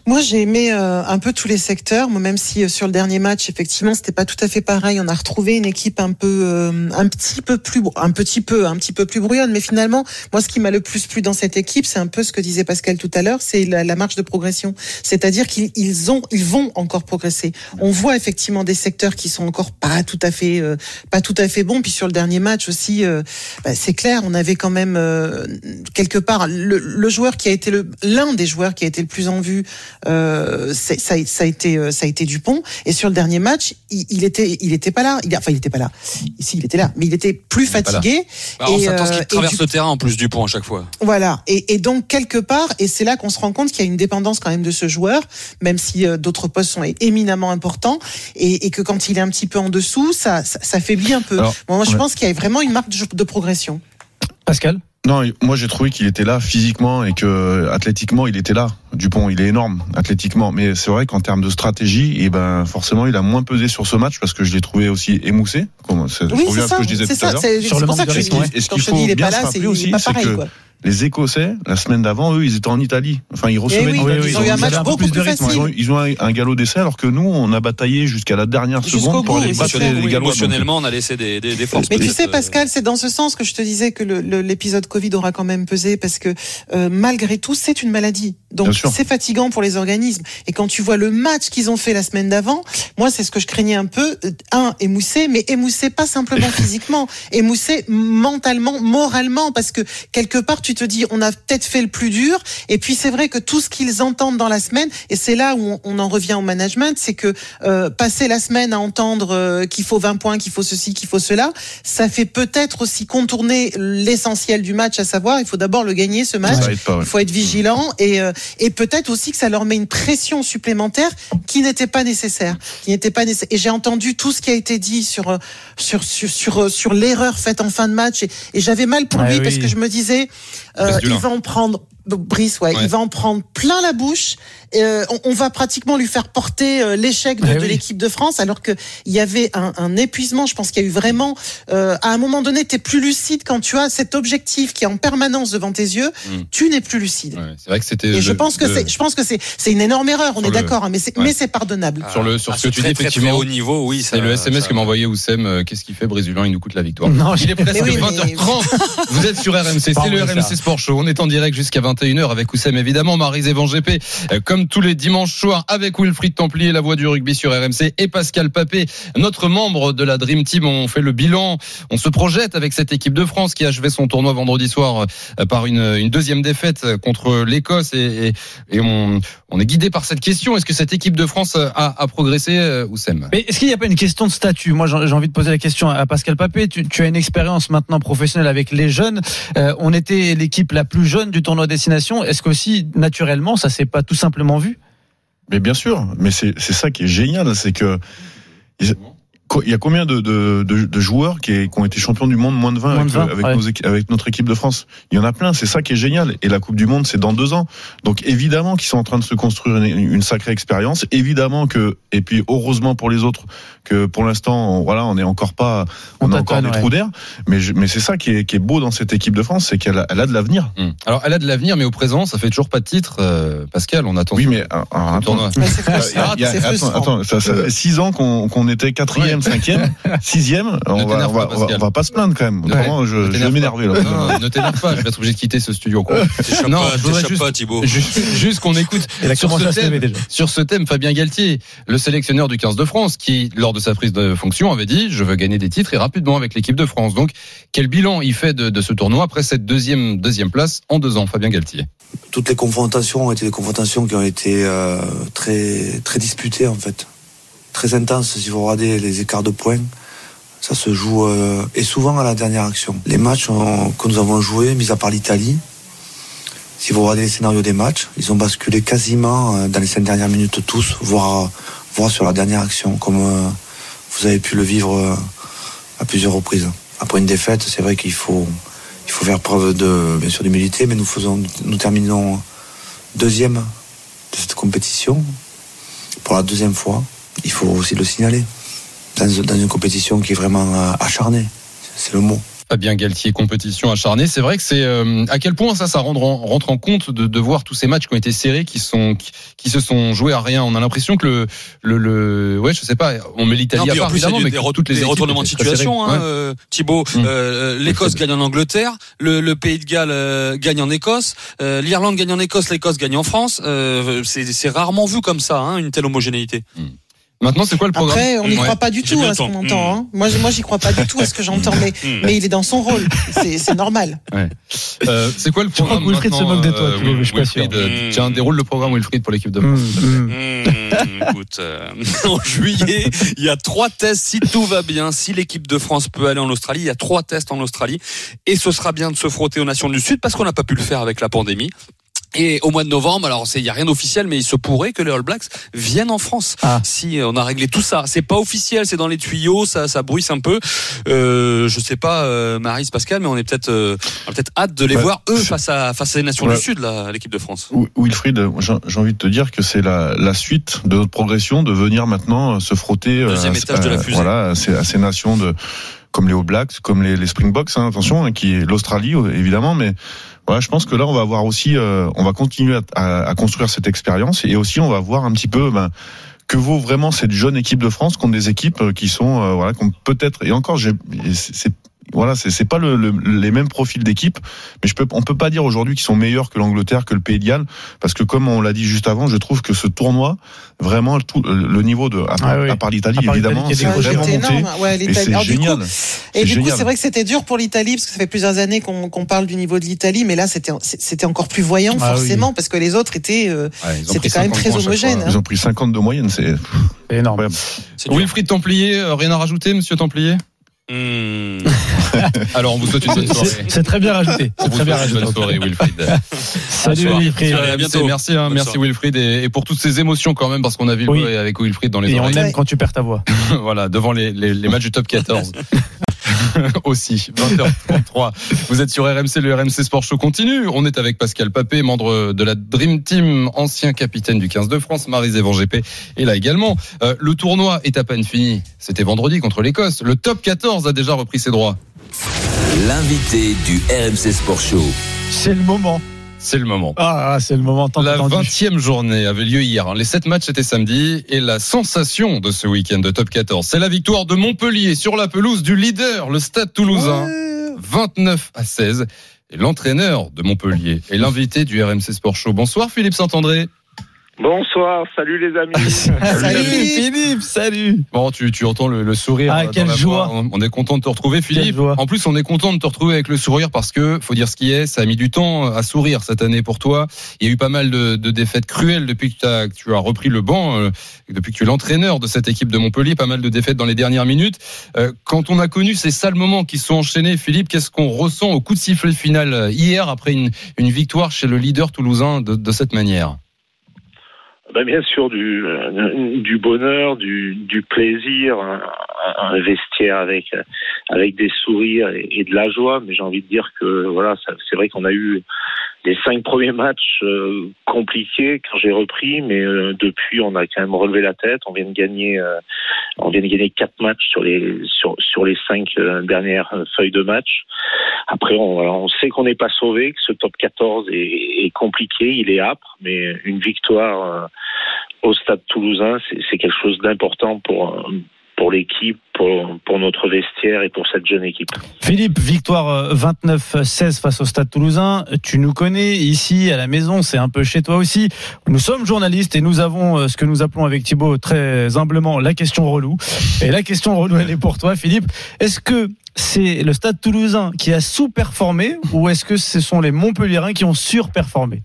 S3: Moi, j'ai aimé euh, un peu tous les secteurs. Moi, même si euh, sur le dernier match, effectivement, c'était pas tout à fait pareil. On a retrouvé une équipe un peu, euh, un petit peu plus, un petit peu, un petit peu plus brouillonne. Mais finalement, moi, ce qui m'a le plus plu dans cette équipe, c'est un peu ce que disait Pascal tout à l'heure, c'est la, la marche de progression. C'est-à-dire qu'ils ils ont, ils vont encore progresser. On voit effectivement des secteurs qui sont encore pas tout à fait, euh, pas tout à fait bons. Puis sur le dernier match aussi, euh, bah, c'est clair, on avait quand même euh, quelque part le, le joueur qui a été l'un des joueurs qui a été le plus en euh, ça, a- ça a été euh, ça a été Dupont. Et sur le dernier match il, il était il était pas là. Il, enfin il était pas là. Ici il était là. Mais il était plus fatigué.
S7: Bah, on
S3: et,
S7: s'attend à ce
S3: euh,
S7: qu'il
S3: et
S7: traverse
S3: du-
S7: le terrain en plus du pont à chaque fois.
S3: voilà. Et, et donc quelque part et c'est là qu'on se rend compte qu'il y a une dépendance quand même de ce joueur même si euh, d'autres postes sont éminemment importants. Et, et que quand il est un petit peu en dessous ça ça, ça faiblit un peu.
S8: Alors,
S3: Bon, moi je
S8: ouais.
S3: pense qu'il y a vraiment une marque de, de progression.
S2: Pascal?
S8: Non, moi j'ai trouvé qu'il était là physiquement et que athlétiquement il était là. Dupont, il est énorme athlétiquement, mais c'est vrai qu'en termes de stratégie, et ben forcément il a moins pesé sur ce match parce que je l'ai trouvé aussi émoussé. Comme, c'est- je
S3: oui
S8: ce que je disais
S3: c'est
S8: tout à
S3: ça
S8: l'heure.
S3: c'est
S2: Sur
S3: c'est
S2: le
S3: pour ça que je dis
S2: ouais.
S8: Et ce
S3: quand
S8: qu'il faut
S3: il est
S8: bien
S3: pas
S8: se rappeler aussi,
S3: pas
S8: c'est
S3: pareil
S8: que
S3: quoi
S8: les Écossais, la semaine d'avant, eux, ils étaient en Italie. Enfin, ils recevaient
S3: Eh oui,
S8: l'Italie.
S3: ils ont eu un match beaucoup plus facile.
S8: Ils ont, ils ont un, un galop d'essai alors que nous, on a bataillé jusqu'à la dernière seconde pour aller
S3: oui,
S8: battre les, Gallois.
S7: Émotionnellement, on a laissé des, des, des forces.
S3: Mais tu sais,
S7: euh,
S3: Pascal, c'est dans ce sens que je te disais que l'épisode Covid aura quand même pesé parce que euh, malgré tout, c'est une maladie. Donc c'est fatigant pour les organismes. Et quand tu vois le match qu'ils ont fait la semaine d'avant, moi c'est ce que je craignais un peu. Euh, Un, émoussé, mais émoussé pas simplement physiquement, émoussé mentalement, moralement, parce que quelque part tu te dis on a peut-être fait le plus dur. Et puis c'est vrai que tout ce qu'ils entendent dans la semaine, et c'est là où on, on en revient au management, c'est que euh, passer la semaine à entendre euh, qu'il faut 20 points, qu'il faut ceci, qu'il faut cela, ça fait peut-être aussi contourner l'essentiel du match, à savoir il faut d'abord le gagner ce match.
S8: pas, ouais.
S3: Il faut être vigilant et, euh, et peut-être aussi que ça leur met une pression supplémentaire qui n'était pas nécessaire, qui n'était pas nécessaire. Et j'ai entendu tout ce qui a été dit sur euh, sur sur sur, euh, sur l'erreur faite en fin de match et, et j'avais mal pour
S2: Ah
S3: lui
S2: oui.
S3: parce que je me disais euh,
S1: Brice Dulin.
S3: il Brice, ouais,
S1: Ouais.
S3: il va en prendre plein la bouche. Euh, on, on va pratiquement lui faire porter euh, l'échec de,
S2: Eh
S3: de
S2: oui.
S3: l'équipe de France, alors que il y avait un, un épuisement. Je pense qu'il y a eu vraiment, euh, à un moment donné, tu es plus lucide quand tu as cet objectif qui est en permanence devant tes yeux.
S1: Mm.
S3: Tu n'es plus lucide.
S1: Ouais, c'est vrai que c'était.
S3: Et je pense que
S1: le-
S3: c'est, je pense que c'est, c'est une énorme erreur. On
S1: Sur
S3: est
S1: le-
S3: d'accord, hein, mais c'est,
S1: Ouais.
S3: mais c'est pardonnable.
S1: Sur le sur
S7: Ah,
S1: ce que tu dis
S7: très, très, très
S1: effectivement.
S7: haut niveau, oui.
S1: C'est le SMS
S7: ça-
S1: que m'a envoyé Oussem. euh, Qu'est-ce qu'il fait Brésilien Il nous coûte la victoire.
S2: Non,
S1: Il est presque
S3: Mais oui, mais-
S1: 20h30. Vous êtes sur RMC. C'est le. RMC Sport Show. On est en direct jusqu'à 21h avec Oussem évidemment. Marie Van GP euh, comme tous les dimanches soirs avec Wilfried Templier, la voix du rugby sur RMC et Pascal Papé, notre membre de la Dream Team. On fait le bilan. On se projette avec cette équipe de France qui a achevé son tournoi vendredi soir euh, par une, une deuxième défaite euh, contre l'Écosse et, et, et on, on est guidé par cette question. Est-ce que cette équipe de France a, a progressé, Oussem?
S2: Mais est-ce qu'il n'y a pas une question de statut? Moi, j'ai envie de poser la question à Pascal Papé. Tu, tu as une expérience maintenant professionnelle avec les jeunes. Euh, on était l'équipe la plus jeune du tournoi Est-ce qu'aussi, naturellement, ça s'est pas tout simplement vu?
S8: Mais bien sûr, mais c'est c'est ça qui est génial, c'est que il y a combien de, de, de, de joueurs qui, est- qui ont été champions du monde moins de 20
S2: Moins
S8: avec,
S2: de 20,
S8: avec,
S2: ouais.
S8: nos avec notre équipe de France? Il y en a plein, c'est ça qui est génial. Et la Coupe du Monde, c'est dans deux ans. Donc évidemment qu'ils sont en train de se construire une, une sacrée expérience. Évidemment que, et puis heureusement pour les autres, que pour l'instant, on- voilà, on n'est encore pas, on,
S2: On
S8: a encore des
S2: ouais.
S8: trous d'air. Mais, je- mais c'est ça qui est, qui est beau dans cette équipe de France, c'est qu'elle a, elle a de l'avenir.
S1: Hum. Alors, elle a de l'avenir, mais au présent, ça fait toujours pas de titre. euh, Pascal, on attend.
S8: Oui, mais alors,
S1: le
S8: attends,
S1: tournoi.
S3: Ouais, c'est
S8: Il y a-
S3: frustrant.
S8: il y a-
S3: C'est
S8: attends, attends, ça, ça fait six ans qu'on qu'on était quatrième, cinquième, sixième. On va,
S1: t'énerve
S8: on, va,
S1: pas,
S8: on va- on va pas se plaindre quand même.
S1: Ouais.
S8: Vraiment, je, vais m'énerver là.
S1: Non, non, ne t'énerve pas, je vais être obligé de quitter ce studio. quoi. Non,
S7: pas,
S1: je voudrais juste-
S7: pas, Thibaut.
S1: Juste, juste qu'on écoute sur ce, thème,
S2: déjà.
S1: sur ce thème Fabien Galtier, le sélectionneur du 15 de France, qui, lors de sa prise de fonction, avait dit Je veux gagner des titres et rapidement avec l'équipe de France. Donc, quel bilan il fait de, de ce tournoi après cette deuxième, deuxième place en deux ans, Fabien Galtier?
S9: Toutes les confrontations ont été des confrontations qui ont été euh, très très disputées en fait, très intenses. Si vous regardez les écarts de points, ça se joue euh, et souvent à la dernière action. Les matchs que nous avons joués, mis à part l'Italie, si vous regardez les scénarios des matchs, ils ont basculé quasiment euh, dans les cinq dernières minutes tous, voire voire sur la dernière action, comme euh, vous avez pu le vivre à plusieurs reprises. Après une défaite, c'est vrai qu'il faut il faut faire preuve de bien sûr d'humilité, mais nous faisons nous terminons deuxième de cette compétition pour la deuxième fois. Il faut aussi le signaler dans, dans une compétition qui est vraiment euh, acharnée. C'est le mot.
S1: Fabien Galtier, compétition acharnée. C'est vrai que c'est euh, à quel point ça, ça rentre en, rentre en compte de, de voir tous ces matchs qui ont été serrés, qui sont qui, qui se sont joués à rien. On a l'impression que le, le, le ouais, je sais pas, on met l'Italie à part
S7: plus,
S1: évidemment, mais
S7: des,
S1: toutes les
S7: des retournements de situation, hein,
S1: Ouais.
S7: euh, Thibaut.
S1: Mm.
S7: Euh, L'Écosse gagne en Angleterre, le, le Pays de Galles euh, gagne en Écosse, euh, l'Irlande gagne en Écosse, l'Écosse gagne en France. Euh, c'est rarement vu comme ça, hein, une telle homogénéité.
S1: Maintenant, c'est quoi le programme
S3: Après, on n'y
S1: Ouais.
S3: croit pas du tout à ce
S7: le
S3: qu'on entend. Hein. Moi, moi, j'y crois pas du tout à ce que j'entends, mais,
S7: Mm.
S3: mais il est dans son rôle. C'est c'est normal.
S1: Euh, c'est quoi le
S2: crois
S1: programme
S2: que Wilfried se moque de toi,
S1: euh,
S2: je suis pas
S7: sûr.
S1: euh, Tiens, déroule le programme Wilfried pour l'équipe de France.
S7: Écoute, euh, en juillet, il y a trois tests. Si tout va bien, si l'équipe de France peut aller en Australie, il y a trois tests en Australie. Et ce sera bien de se frotter aux nations du Sud parce qu'on n'a pas pu le faire avec la pandémie. Et au mois de novembre, alors il n'y a rien d'officiel, mais il se pourrait que les All Blacks viennent en France.
S2: Ah.
S7: Si euh, on a réglé tout ça, c'est pas officiel, c'est dans les tuyaux, ça, ça bruisse un peu. Euh, je sais pas, euh, Maris, Pascal, mais on est peut-être, euh, peut-être hâte de les
S8: Ouais.
S7: voir eux face à face à les nations du Sud, l'équipe de France.
S8: Wi- Wilfried, j'ai j'ai envie de te dire que c'est la, la suite de notre progression de venir maintenant se frotter euh,
S7: Deuxième
S8: à-
S7: étage de la fusée.
S8: Voilà, à ces, à ces nations de comme les All Blacks, comme les, les Springboks, hein, attention, hein, qui est l'Australie évidemment, mais voilà, je pense que là on va voir aussi, euh, on va continuer à, à- à construire cette expérience et aussi on va voir un petit peu. Ben, que vaut vraiment cette jeune équipe de France contre des équipes euh, qui sont euh, voilà peut-être et encore c'est- voilà c'est c'est pas le, le- les mêmes profils d'équipe mais je peux on peut pas dire aujourd'hui qu'ils sont meilleurs que l'Angleterre que le Pays de Galles parce que comme on l'a dit juste avant je trouve que ce tournoi vraiment tout le niveau de à, part-
S2: Ah oui.
S8: à part l'Italie évidemment c'est vraiment monté
S3: énorme. Ouais,
S8: et c'est
S3: Alors, du coup,
S8: génial
S3: Et
S8: C'est
S3: du coup, c'est vrai que c'était dur pour l'Italie parce que ça fait plusieurs années qu'on qu'on parle du niveau de l'Italie, mais là, c'était c'était encore plus voyant
S2: Ah oui.
S3: forcément parce que les autres étaient. euh,
S1: Ouais,
S3: C'était quand même
S1: 50
S3: très homogène,
S1: fois.
S8: ils ont pris 50 de moyenne c'est
S2: énorme.
S1: Wilfried Templier, euh, rien à rajouter, monsieur Templier?
S7: Hmm.
S1: Alors, on vous souhaite une bonne soirée.
S2: C'est très bien rajouté.
S1: On
S2: C'est
S1: vous
S2: très bien
S1: souhaite une
S2: rajouté.
S1: bonne soirée, Wilfried.
S2: Salut. Wilfried.
S7: À bientôt.
S1: Merci, hein, merci. Wilfried et, et pour toutes ces émotions quand même parce qu'on a vu
S2: Oui.
S1: avec Wilfried dans les
S2: Et on
S1: oreilles.
S2: aime quand tu perds ta voix.
S1: voilà, devant les, les, les matchs du top 14. Aussi, 20h33. Vous êtes sur RMC, le RMC Sport Show continue. On est avec Pascal Papé, membre de la Dream Team, ancien capitaine du 15 de France, Marie Van GP est là également. Euh, le tournoi est à peine fini. C'était vendredi contre l'Écosse. Le top 14 a déjà repris ses droits.
S4: L'invité du RMC Sport Show.
S2: C'est le moment.
S1: C'est le moment.
S2: Ah, c'est le moment tant
S1: La. 20e journée avait lieu hier. hein. Les 7 matchs étaient samedi et la sensation de ce week-end de top 14, c'est la victoire de Montpellier sur la pelouse du leader, le Stade Toulousain. 29 à 16. Et l'entraîneur de Montpellier est l'invité du RMC Sport Show. Bonsoir Philippe Saint-André.
S10: Bonsoir, salut les amis.
S3: Salut.
S2: Philippe, salut.
S1: Bon, tu, tu entends le, le sourire.
S2: Ah,
S1: dans
S2: quelle joie.
S1: On on est content de te retrouver,
S2: Quelle
S1: Philippe.
S2: joie.
S1: En plus, on est content de te retrouver avec le sourire parce que, faut dire ce qui est, ça a mis du temps à sourire cette année pour toi. Il y a eu pas mal de, de défaites cruelles depuis que, t'as- que tu as repris le banc, euh, depuis que tu es l'entraîneur de cette équipe de Montpellier. Pas mal de défaites dans les dernières minutes. Euh, quand on a connu ces sales moments qui sont enchaînés, Philippe, qu'est-ce qu'on ressent au coup de sifflet final euh, hier après une, une victoire chez le leader toulousain de, de cette manière?
S10: Ben, bien sûr, du, euh, du bonheur, du, du plaisir, un, un vestiaire avec, avec des sourires et, et de la joie. Mais j'ai envie de dire que voilà, c'est vrai qu'on a eu les cinq premiers matchs euh, compliqués quand j'ai repris, mais euh, depuis on a quand même relevé la tête. On vient de gagner, euh, on vient de gagner quatre matchs sur les sur, les cinq dernières feuilles de match. Après, on, sait qu'on n'est pas sauvé, que ce top 14 est, est compliqué, il est âpre, mais une victoire au Stade Toulousain, c'est quelque chose d'important pour pour l'équipe, pour, pour notre vestiaire et pour cette jeune équipe.
S2: Philippe, victoire euh, 29-16 face au Stade Toulousain. Tu nous connais ici à la maison, c'est un peu chez toi aussi. Nous sommes journalistes et nous avons euh, ce que nous appelons avec Thibaut très humblement la question relou. Et la question relou, elle est pour toi, Philippe. Est-ce que c'est le Stade Toulousain qui a sous-performé ou est-ce que ce sont les Montpelliérains qui ont surperformé?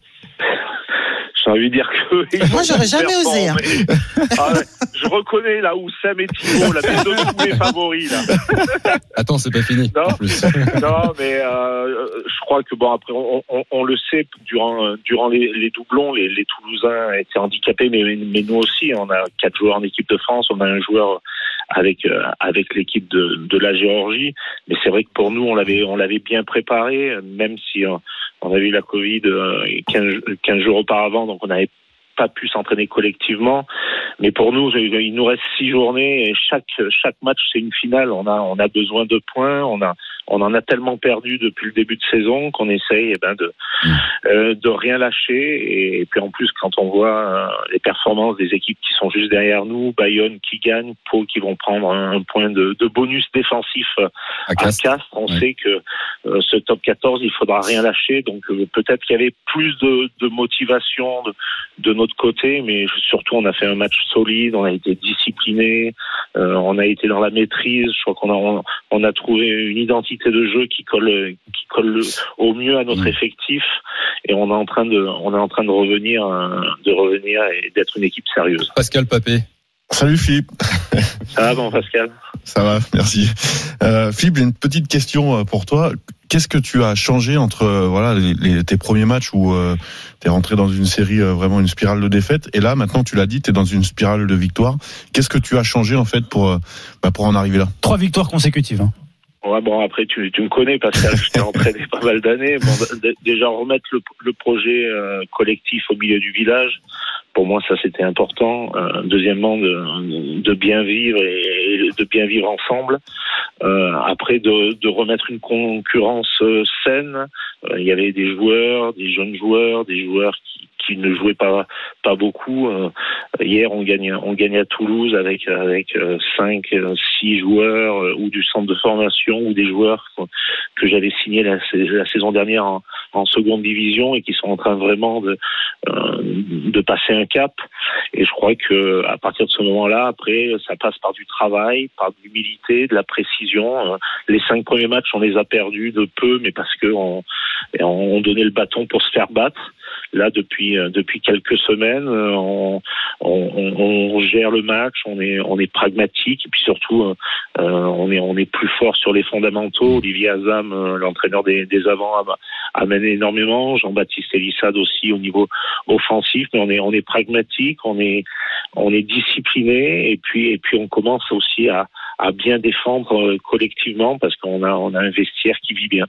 S10: Envie de dire que.
S3: Moi, j'aurais jamais osé, hein.
S10: performé. Ah ouais, je reconnais là où Sam et Thibault, la maison de tous mes favoris là.
S1: Attends, c'est pas fini.
S10: Non.
S1: En plus.
S10: Non, mais euh, je crois que bon après on, on, on le sait durant durant les, les doublons, les, les Toulousains étaient handicapés, mais mais nous aussi, on a quatre joueurs en équipe de France, on a un joueur avec euh, avec l'équipe de, de la Géorgie, mais c'est vrai que pour nous on l'avait on l'avait bien préparé, même si euh, on a eu la Covid euh, 15, 15 jours auparavant, donc on n'avait pas pu s'entraîner collectivement. Mais pour nous, il nous reste six journées et chaque chaque match c'est une finale. On a on a besoin de points. On a on en a tellement perdu depuis le début de saison qu'on essaye eh ben de euh, de rien lâcher. Et, puis en plus, quand on voit euh, les performances des équipes qui sont juste derrière nous, Bayonne qui gagne, Pau qui vont prendre un, un point de, de bonus défensif euh,
S1: À
S10: à
S1: Castres.
S10: On
S1: Ouais.
S10: sait que euh, ce top 14, il faudra rien lâcher. Donc peut-être qu'il y avait plus de, de motivation de, de notre côté, mais surtout on a fait un match solide, on a été discipliné, on a été dans la maîtrise. Je crois qu'on a on, on a trouvé une identité de jeu qui colle qui colle le- au mieux à notre
S1: Mm.
S10: effectif, et on est en train de on est en train de revenir euh, de revenir et d'être une équipe sérieuse.
S1: Pascal Papé.
S8: Salut Philippe.
S10: Ça va, bon Pascal?
S8: Ça va, merci. Euh, Philippe, j'ai une petite question euh, pour toi. Qu'est-ce que tu as changé entre voilà les, les- tes premiers matchs où tu es rentré dans une série euh, vraiment une spirale de défaite et là maintenant tu l'as dit, tu es dans une spirale de victoire. Qu'est-ce que tu as changé en fait pour euh, bah, pour en arriver là?
S2: Trois victoires consécutives. hein.
S10: Ouais, bon, après, tu, tu me connais, Pascal, je t'ai entraîné pas mal d'années. Bon, déjà, remettre le, le projet euh, collectif au milieu du village, pour moi, ça, c'était important. Euh, deuxièmement, de, de bien vivre et, et de bien vivre ensemble. Euh, après, de, de remettre une concurrence euh, saine. Euh, il y avait des joueurs, des jeunes joueurs, des joueurs qui, qui ne jouaient pas pas beaucoup. Euh, hier, on gagne à Toulouse avec avec euh, cinq, euh, six joueurs ou du centre de formation ou des joueurs que, j'avais signés la, sais- la saison dernière en, seconde division et qui sont en train vraiment de passer un cap. Et je crois que à partir de ce moment-là, après, ça passe par du travail, par de l'humilité, de la précision. Les cinq premiers matchs, on les a perdus de peu, mais parce que on, on donnait le bâton pour se faire battre. Là, depuis euh, depuis quelques semaines, euh, on, gère le match, on est pragmatique et puis surtout euh, on est plus fort sur les fondamentaux. Olivier Azam, l'entraîneur des, des avants, am- amène énormément. Jean-Baptiste Elissade aussi au niveau offensif, mais on est pragmatique, on est discipliné et puis et puis on commence aussi à à bien défendre collectivement parce qu'on a on a un vestiaire qui vit bien.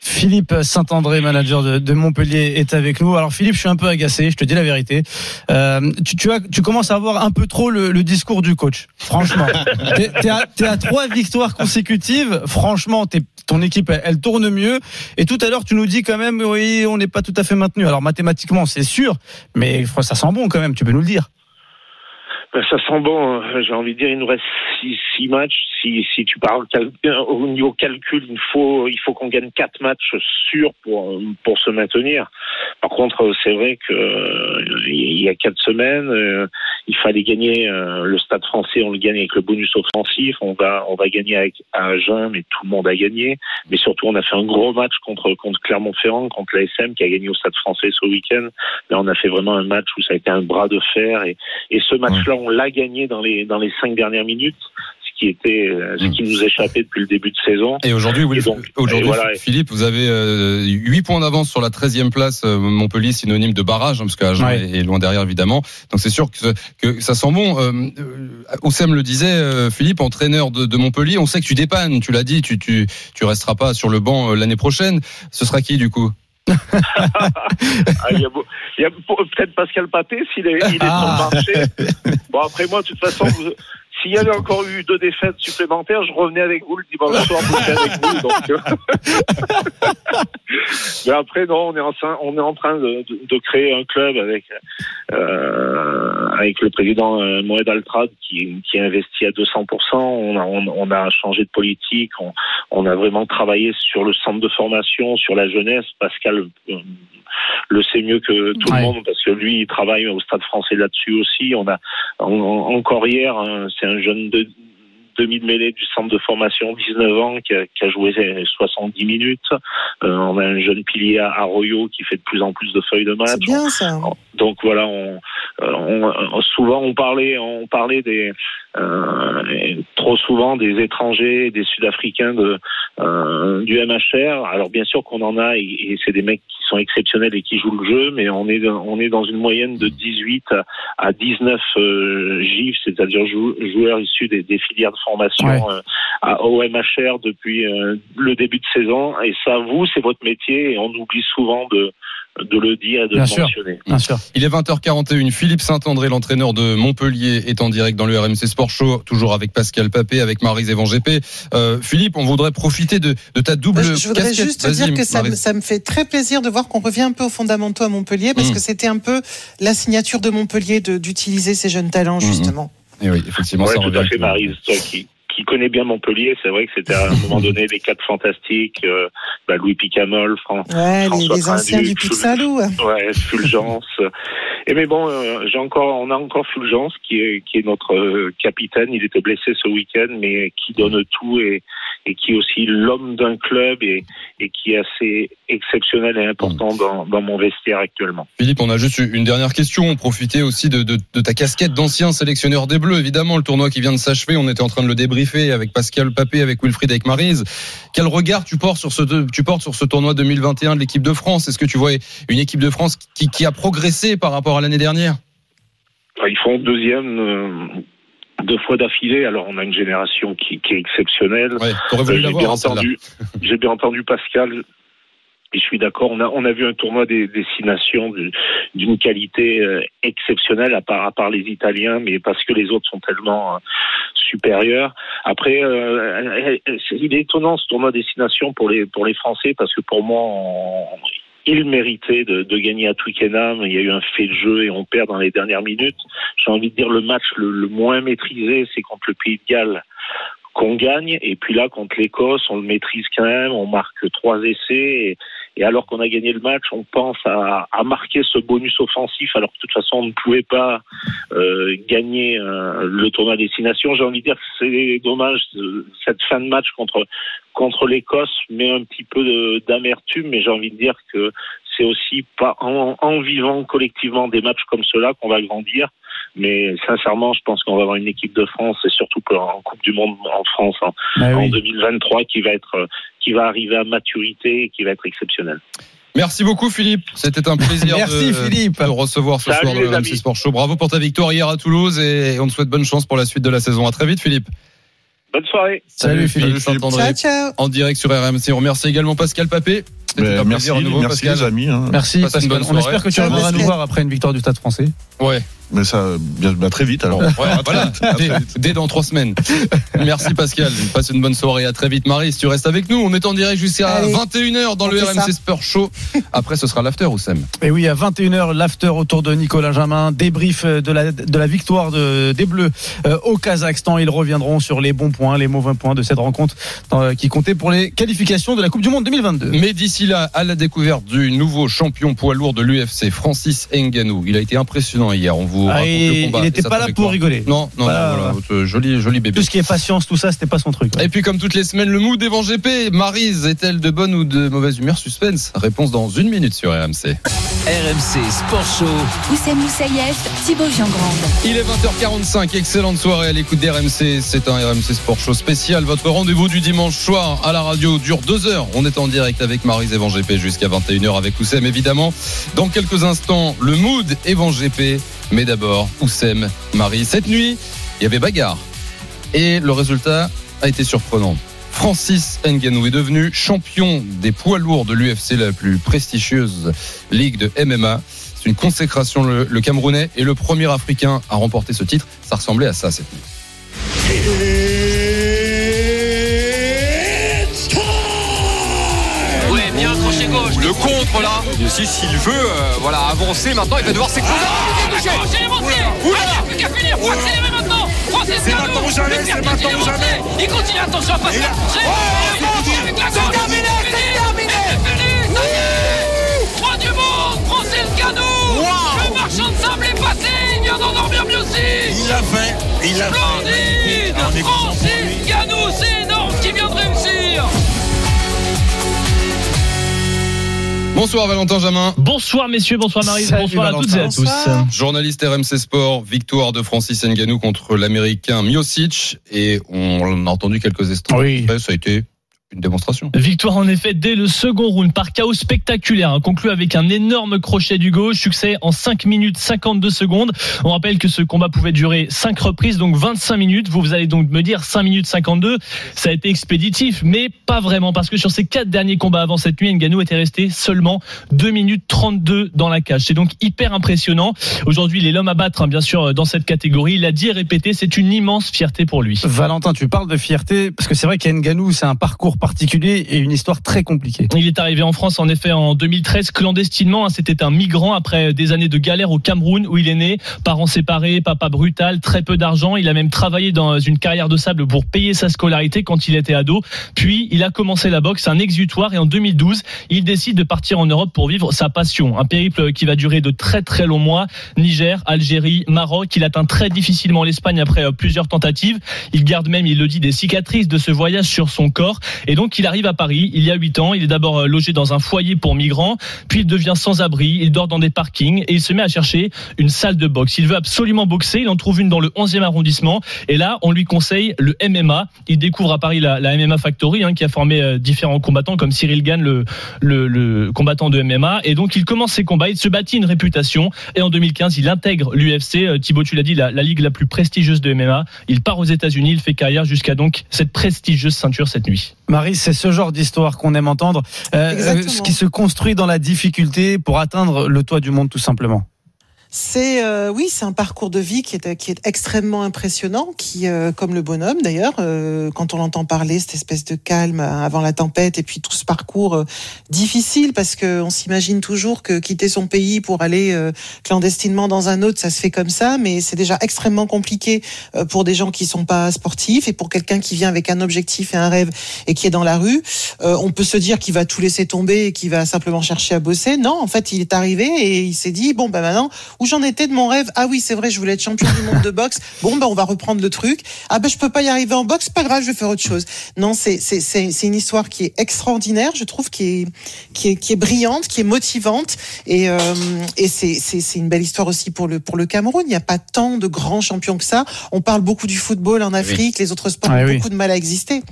S2: Philippe Saint-André, manager de, de Montpellier, est avec nous. Alors Philippe, je suis un peu agacé, je te dis la vérité. Euh, tu, tu, as, tu commences à avoir un peu trop le, le discours du coach. Franchement, t'es t'es à, t'es à trois victoires consécutives. Franchement, t'es- ton équipe, elle, elle tourne mieux. Et tout à l'heure, tu nous dis quand même, oui, on n'est pas tout à fait maintenu. Alors mathématiquement, c'est sûr, mais ça sent bon quand même. Tu peux nous le dire.
S10: Ben, ça sent bon. euh, J'ai envie de dire, il nous reste six, six matchs. Si, si tu parles euh, au niveau calcul, il faut, il faut qu'on gagne quatre matchs sûrs pour, pour se maintenir. Par contre, c'est vrai que euh, il y a quatre semaines, euh, il fallait gagner le Stade Français. On le gagne avec le bonus offensif. On va, on va gagner avec à Agen, mais tout le monde a gagné. Mais surtout, on a fait un gros match contre contre Clermont-Ferrand, contre l'ASM qui a gagné au Stade Français ce week-end. Là, on a fait vraiment un match où ça a été un bras de fer et, et ce match-là, on l'a gagné dans les dans les cinq dernières minutes, ce qui était euh, ce qui nous échappait depuis le début de saison.
S1: Et aujourd'hui, aujourd'hui,
S10: et voilà.
S1: Philippe, vous avez euh, 8 points d'avance sur la 13e place. euh, Montpellier, synonyme de barrage, hein, parce qu'Agen
S2: Ouais.
S1: est loin derrière, évidemment. Donc c'est sûr que, que ça sent bon. Euh, euh, Oussem le disait, euh, Philippe, entraîneur de, de Montpellier, on sait que tu dépannes, tu l'as dit, tu, tu, tu resteras pas sur le banc euh, l'année prochaine. Ce sera qui, du coup?
S10: Ah, il y a, peut-être Pascal Paté s'il est, il est
S2: Ah.
S10: sur le marché. Bon après moi, de toute façon, s'il y avait encore eu deux défaites supplémentaires, je revenais avec vous le dimanche soir bosser avec vous. Donc, euh. Mais après non, on est en train, on est en train de, de- de créer un club avec euh, avec le président euh, Moed Altrad qui, qui investit à 200%. On a, on, on a changé de politique. On, on a vraiment travaillé sur le centre de formation, sur la jeunesse. Pascal euh, le sait mieux que tout
S2: Ouais.
S10: le monde parce que lui, il travaille au Stade français là-dessus aussi. On a en- en- encore hier, hein, c'est un jeune de demi de mêlée du centre de formation, 19 ans, qui a, qui a joué 70 minutes. Euh, on a un jeune pilier à Arroyo qui fait de plus en plus de feuilles de match.
S3: Bien ça.
S10: Donc voilà, on, euh, on- on- souvent on parlait, on parlait des euh, trop souvent des étrangers, des Sud-Africains de euh, du MHR. Alors bien sûr qu'on en a et, et c'est des mecs qui sont exceptionnels et qui jouent le jeu, mais on est dans- on est dans une moyenne de 18 à, à 19 euh, GIF, c'est-à-dire jou- joueurs issus des, des filières de formation
S2: Ouais.
S10: euh, à, au MHR depuis euh, le début de saison. Et ça, vous, c'est votre métier et on oublie souvent de de le dire et de
S2: Bien
S10: le
S2: sûr.
S10: mentionner.
S2: Bien sûr.
S1: Il est 20h41. Philippe Saint-André, l'entraîneur de Montpellier, est en direct dans le RMC Sport Show, toujours avec Pascal Papé, avec Marise Evangépé. Euh, Philippe, on voudrait profiter de, de ta double
S3: Je, je voudrais
S1: casquette.
S3: juste te dire que ça, me-
S1: Maryse.
S3: ça me fait très plaisir de voir qu'on revient un peu aux fondamentaux à Montpellier parce
S1: Mm.
S3: que c'était un peu la signature de Montpellier d'utiliser ces jeunes talents justement.
S1: Eh oui, effectivement,
S10: Ouais,
S1: ça
S10: tout à fait, Marise, toi qui, qui connais bien Montpellier, c'est vrai que c'était à un moment donné les quatre fantastiques, euh, bah, Louis Picamol, Fran-
S3: Ouais, les,
S10: François
S3: les anciens
S10: Trinduc,
S3: du Pixalou.
S10: Ouais, Fulgence. Et mais bon, euh, j'ai encore, on a encore Fulgence qui est qui est notre euh, capitaine. Il était blessé ce week-end, mais qui donne tout et et qui est aussi l'homme d'un club et et qui est assez exceptionnel et important dans dans mon vestiaire actuellement.
S1: Philippe, on a juste une dernière question. On profitait aussi de, de, de ta casquette d'ancien sélectionneur des Bleus. Évidemment, le tournoi qui vient de s'achever, on était en train de le débriefer avec Pascal Papé, avec Wilfried, avec Marise. Quel regard tu portes sur ce, tu portes sur ce tournoi 2021 de l'équipe de France? Est-ce que tu vois une équipe de France qui, qui a progressé par rapport à l'année dernière?
S10: Ils font deuxième. euh, deux fois d'affilée. Alors on a une génération qui, qui est exceptionnelle.
S1: Ouais,
S10: Euh, bien entendu, j'ai bien entendu Pascal. Et je suis d'accord. On a on a vu un tournoi des du- d'une qualité euh, exceptionnelle à part à part les Italiens, mais parce que les autres sont tellement euh, supérieurs. Après, euh, il est étonnant ce tournoi destination pour les pour les Français parce que pour moi. on- il méritait de, gagner à Twickenham. Il y a eu un fait de jeu et on perd dans les dernières minutes. J'ai envie de dire le match le, moins maîtrisé, c'est contre le Pays de Galles qu'on gagne. Et puis là, contre l'Écosse, on le maîtrise quand même. On marque trois essais. Et alors qu'on a gagné le match, on pense à, à marquer ce bonus offensif. Alors que de toute façon, on ne pouvait pas euh, gagner euh, le tournoi destination. J'ai envie de dire que c'est dommage. euh, Cette fin de match contre contre l'Écosse met un petit peu d'amertume, mais j'ai envie de dire que c'est aussi pas en, en vivant collectivement des matchs comme cela qu'on va grandir. Mais sincèrement, je pense qu'on va avoir une équipe de France et surtout en Coupe du Monde en France en,
S2: Bah
S10: en
S2: oui.
S10: 2023 qui va être euh, qui va arriver à maturité et qui va être exceptionnelle.
S1: Merci beaucoup Philippe, c'était un plaisir
S2: Merci,
S1: de,
S2: Philippe.
S1: de recevoir ce
S10: Salut,
S1: soir dans le
S10: amis.
S1: Sport Show. Bravo pour ta victoire hier à Toulouse et on te souhaite bonne chance pour la suite de la saison. À très vite Philippe.
S10: Bonne soirée.
S2: Salut, Philippe.
S1: Saint-André.
S3: Ciao, ciao.
S1: En direct sur RMC. On remercie également Pascal Papé.
S8: Merci,
S1: plaisir à nouveau
S8: merci
S1: Pascal.
S8: les amis. hein.
S2: Merci Pascal.
S1: bonne
S2: On
S1: soirée.
S2: espère que tu reviendras nous voir après une victoire du Stade français.
S1: Ouais.
S8: Mais ça, bien, bah, très vite alors.
S1: Ouais, voilà. Dès, dès dans trois semaines. Merci Pascal. Passe une bonne soirée. À très vite Marie. Si tu restes avec nous, on est en direct jusqu'à
S3: Allez.
S1: 21h dans
S3: On
S1: le RMC
S3: ça.
S1: Sport Show. Après, ce sera l'after Oussem.
S2: Et oui, à 21h, l'after autour de Nicolas Jamin, débrief de la, de la victoire de, des Bleus euh, au Kazakhstan. Ils reviendront sur les bons points, les mauvais points de cette rencontre euh, qui comptait pour les qualifications de la Coupe du Monde 2022.
S1: Mais d'ici là, à la découverte du nouveau champion poids lourd de l'UFC, Francis Ngannou. Il a été impressionnant hier. On vous
S2: Ah,
S1: raconte
S2: et
S1: le combat.
S2: il n'était pas là pour rigoler.
S1: Non, non,
S2: Voilà.
S1: non, voilà. Joli, joli bébé.
S2: Tout ce qui est patience, tout ça, c'était pas son truc.
S1: Et puis comme toutes les semaines, le mood Evan GP. Marise est-elle de bonne ou de mauvaise humeur? Suspense. Réponse dans une minute sur RMC.
S4: RMC Sport Show.
S5: Oussem Moussaïef, Thibaut Giangrande.
S1: Il est 20h45, excellente soirée à l'écoute d'RMC. C'est un RMC Sport Show spécial. Votre rendez-vous du dimanche soir à la radio dure deux heures. On est en direct avec Marise GP jusqu'à 21h avec Oussem évidemment. Dans quelques instants, le mood Evan GP. Mais d'abord, Oussem, Marie. Cette nuit, il y avait bagarre. Et le résultat a été surprenant. Francis Ngannou est devenu champion des poids lourds de l'UFC, la plus prestigieuse ligue de MMA. C'est une consécration. Le, le Camerounais est le premier Africain à remporter ce titre. Ça ressemblait à ça cette nuit.
S11: Là. Si s'il veut, euh, voilà, avancer maintenant, il va devoir
S12: Francis
S11: C'est maintenant. Ou jamais,
S12: le
S11: c'est
S12: pire
S11: maintenant
S12: qu'il
S11: ou
S12: est
S11: jamais.
S12: monté. Il continue, attention à pas se
S11: Et là-
S12: faire toucher.
S11: Oh, c'est terminé,
S12: Roi du monde, Le marchand de sable est passé, il vient d'endormir mieux aussi
S11: Il l'a fait, il l'a fait.
S12: Splendide Francis c'est
S1: Bonsoir Valentin Jamin.
S13: Bonsoir messieurs, bonsoir Marie,
S2: Salut,
S13: bonsoir à toutes et à tous.
S3: Bonsoir.
S1: Journaliste RMC Sport, victoire de Francis Ngannou contre l'Américain Miocic. Et on a entendu quelques extraits.
S2: Oui.
S1: Ça a été une démonstration.
S13: Victoire en effet dès le second round par chaos spectaculaire, hein, conclu avec un énorme crochet du gauche, succès en 5 minutes 52 secondes. On rappelle que ce combat pouvait durer 5 reprises, donc 25 minutes. Vous, vous allez donc me dire 5 minutes 52, ça a été expéditif, mais pas vraiment, parce que sur ces 4 derniers combats avant cette nuit, Ngannou était resté seulement 2 minutes 32 dans la cage. C'est donc hyper impressionnant. Aujourd'hui, il est l'homme à battre, hein, bien sûr, dans cette catégorie. Il a dit et répété, c'est une immense fierté pour lui.
S2: Valentin, tu parles de fierté parce que c'est vrai qu'Enganou, c'est un parcours particulier et une histoire très compliquée.
S13: Il est arrivé en France en effet en 2013 clandestinement. hein. C'était un migrant après des années de galère au Cameroun où il est né. Parents séparés, papa brutal, très peu d'argent. Il a même travaillé dans une carrière de sable pour payer sa scolarité quand il était ado. Puis il a commencé la boxe, un exutoire et en 2012 il décide de partir en Europe pour vivre sa passion. Un périple qui va durer de très très longs mois. Niger, Algérie, Maroc. Il atteint très difficilement l'Espagne après euh, plusieurs tentatives. Il garde même, il le dit, des cicatrices de ce voyage sur son corps. Et donc il arrive à Paris, il y a 8 ans, il est d'abord euh, logé dans un foyer pour migrants, puis il devient sans abri, il dort dans des parkings et il se met à chercher une salle de boxe. Il veut absolument boxer, il en trouve une dans le 11e arrondissement et là on lui conseille le MMA. Il découvre à Paris la, la MMA Factory hein, qui a formé euh, différents combattants comme Cyril Gann, le, le, le combattant de MMA. Et donc il commence ses combats, il se bâtit une réputation et en 2015 il intègre l'UFC. Euh, Thibaut, tu l'as dit, la, la ligue la plus prestigieuse de MMA. Il part aux États-Unis, il fait carrière jusqu'à donc cette prestigieuse ceinture cette nuit.
S2: Marie, c'est ce genre d'histoire qu'on aime entendre, euh,
S3: Exactement.
S2: ce qui se construit dans la difficulté pour atteindre le toit du monde tout simplement.
S3: C'est euh, oui, c'est un parcours de vie qui est qui est extrêmement impressionnant, qui euh, comme le bonhomme d'ailleurs, euh, quand on l'entend parler, cette espèce de calme avant la tempête, et puis tout ce parcours euh, difficile parce que on s'imagine toujours que quitter son pays pour aller euh, clandestinement dans un autre, ça se fait comme ça, mais c'est déjà extrêmement compliqué euh, pour des gens qui sont pas sportifs et pour quelqu'un qui vient avec un objectif et un rêve et qui est dans la rue. Euh, on peut se dire qu'il va tout laisser tomber et qu'il va simplement chercher à bosser. Non, en fait, il est arrivé et il s'est dit bon ben maintenant où j'en étais de mon rêve. Ah oui, c'est vrai, je voulais être champion du monde de boxe. Bon, ben on va reprendre le truc. Ah ben je peux pas y arriver en boxe, pas grave, je vais faire autre chose. Non, c'est c'est c'est c'est une histoire qui est extraordinaire, je trouve, qui est qui est qui est brillante, qui est motivante et euh, et c'est c'est c'est une belle histoire aussi pour le pour le Cameroun. Il n'y a pas tant de grands champions que ça. On parle beaucoup du football en Afrique, les autres sports
S2: Ah
S3: ont
S2: oui.
S3: beaucoup de mal à exister.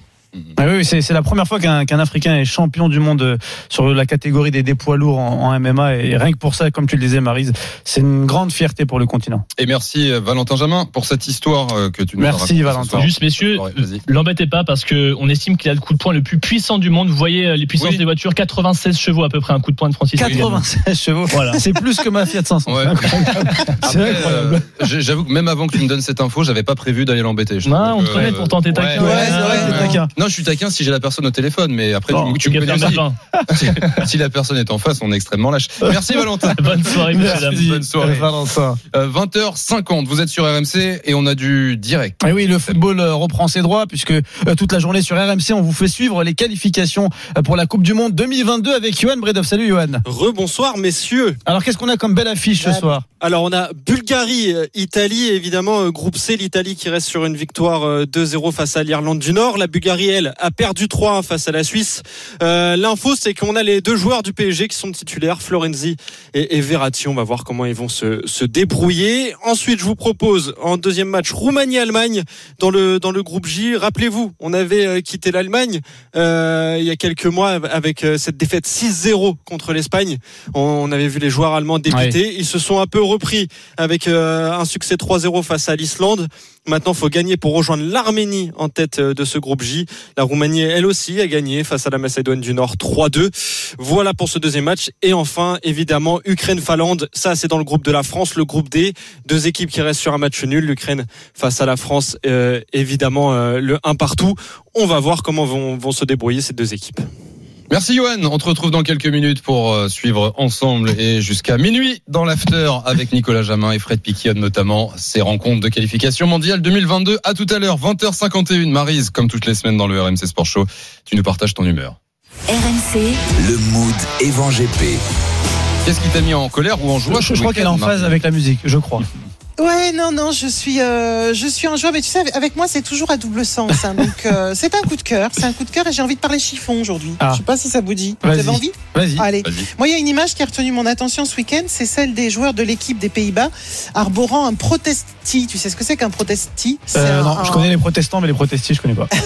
S2: Ah oui, c'est c'est la première fois qu'un qu'un Africain est champion du monde euh, sur la catégorie des, des poids lourds en, en MMA. Et rien que pour ça, comme tu le disais, Marise, c'est une grande fierté pour le continent.
S1: Et merci euh, Valentin Jamin pour cette histoire euh, que tu nous as
S2: Merci, Valentin.
S13: Juste messieurs,
S1: Ouais,
S13: l'embêtez pas parce que on estime qu'il a le coup de poing le plus puissant du monde. Vous voyez les puissances
S1: Oui.
S13: des voitures, 96 chevaux à peu près un coup de poing de Francis. Higuain.
S2: 96 chevaux.
S13: Voilà.
S2: C'est plus que ma Fiat 500.
S1: Ouais.
S2: C'est incroyable.
S1: Euh, J'avoue que même avant que tu me donnes cette info, j'avais pas prévu d'aller l'embêter.
S13: Non, on te connaît
S1: euh,
S13: pour tenter taquin.
S2: Ouais, c'est
S1: Non, je suis taquin si j'ai la personne au téléphone, mais après
S2: Bon,
S1: tu, tu me connais aussi. si, la personne est en face, on est extrêmement lâche. Merci Valentin.
S13: Bonne soirée, dames.
S1: Bonne soirée.
S2: Valentin.
S1: Euh, 20h50, vous êtes sur RMC et on a du direct.
S2: Et oui, le football euh, reprend ses droits puisque euh, toute la journée sur RMC, on vous fait suivre les qualifications euh, pour la Coupe du Monde 2022 avec Johan Bredov. Salut Johan.
S14: Rebonsoir messieurs.
S2: Alors qu'est-ce qu'on a comme belle affiche ce soir?
S14: Alors on a Bulgarie, euh, Italie, évidemment euh, groupe C, l'Italie qui reste sur une victoire euh, 2-0 face à l'Irlande du Nord. La Bulgarie, a perdu 3-1 face à la Suisse. Euh, L'info, c'est qu'on a les deux joueurs du PSG qui sont titulaires, Florenzi et, et Verratti. On va voir comment ils vont se, se débrouiller. Ensuite, je vous propose en deuxième match Roumanie-Allemagne dans le dans le groupe J. Rappelez-vous, on avait euh, quitté l'Allemagne euh, il y a quelques mois avec cette défaite 6-0 contre l'Espagne. On, on avait vu les joueurs allemands débuter. Ils se sont un peu repris avec euh, un succès 3-0 face à l'Islande. Maintenant, faut gagner pour rejoindre l'Arménie en tête euh, de ce groupe J. La Roumanie, elle aussi, a gagné face à la Macédoine du Nord 3-2. Voilà pour ce deuxième match. Et enfin, évidemment, Ukraine-Finlande. Ça, c'est dans le groupe de la France, le groupe D. Deux équipes qui restent sur un match nul. L'Ukraine face à la France, euh, évidemment, euh, le 1 partout. On va voir comment vont se débrouiller ces deux équipes.
S1: Merci Johan, on te retrouve dans quelques minutes pour euh, suivre ensemble et jusqu'à minuit dans l'after avec Nicolas Jamin et Fred Piquion notamment ces rencontres de qualification mondiale 2022. À tout à l'heure, 20h51. Marise, comme toutes les semaines dans le RMC Sport Show, tu nous partages ton humeur.
S5: RMC,
S4: Le mood Evan GP.
S1: Qu'est-ce qui t'a mis en colère ou en joie
S2: Je, je crois qu'elle est en phase avec la musique, je crois.
S3: Ouais, non, non, je suis, euh, je suis en joie, mais tu sais, avec moi, c'est toujours à double sens. hein. donc, euh, c'est un coup de cœur, c'est un coup de cœur, et j'ai envie de parler chiffon aujourd'hui.
S2: Ah.
S3: Je sais pas si ça vous dit. Vous avez envie?
S2: Vas-y.
S3: Allez. Moi, il y a une image qui a retenu mon attention ce week-end, c'est celle des joueurs de l'équipe des Pays-Bas arborant un protesti. Tu sais ce que c'est qu'un protesti?
S2: Euh,
S3: un-
S2: non, je
S3: un-
S2: connais les protestants, mais les protestis, je connais pas.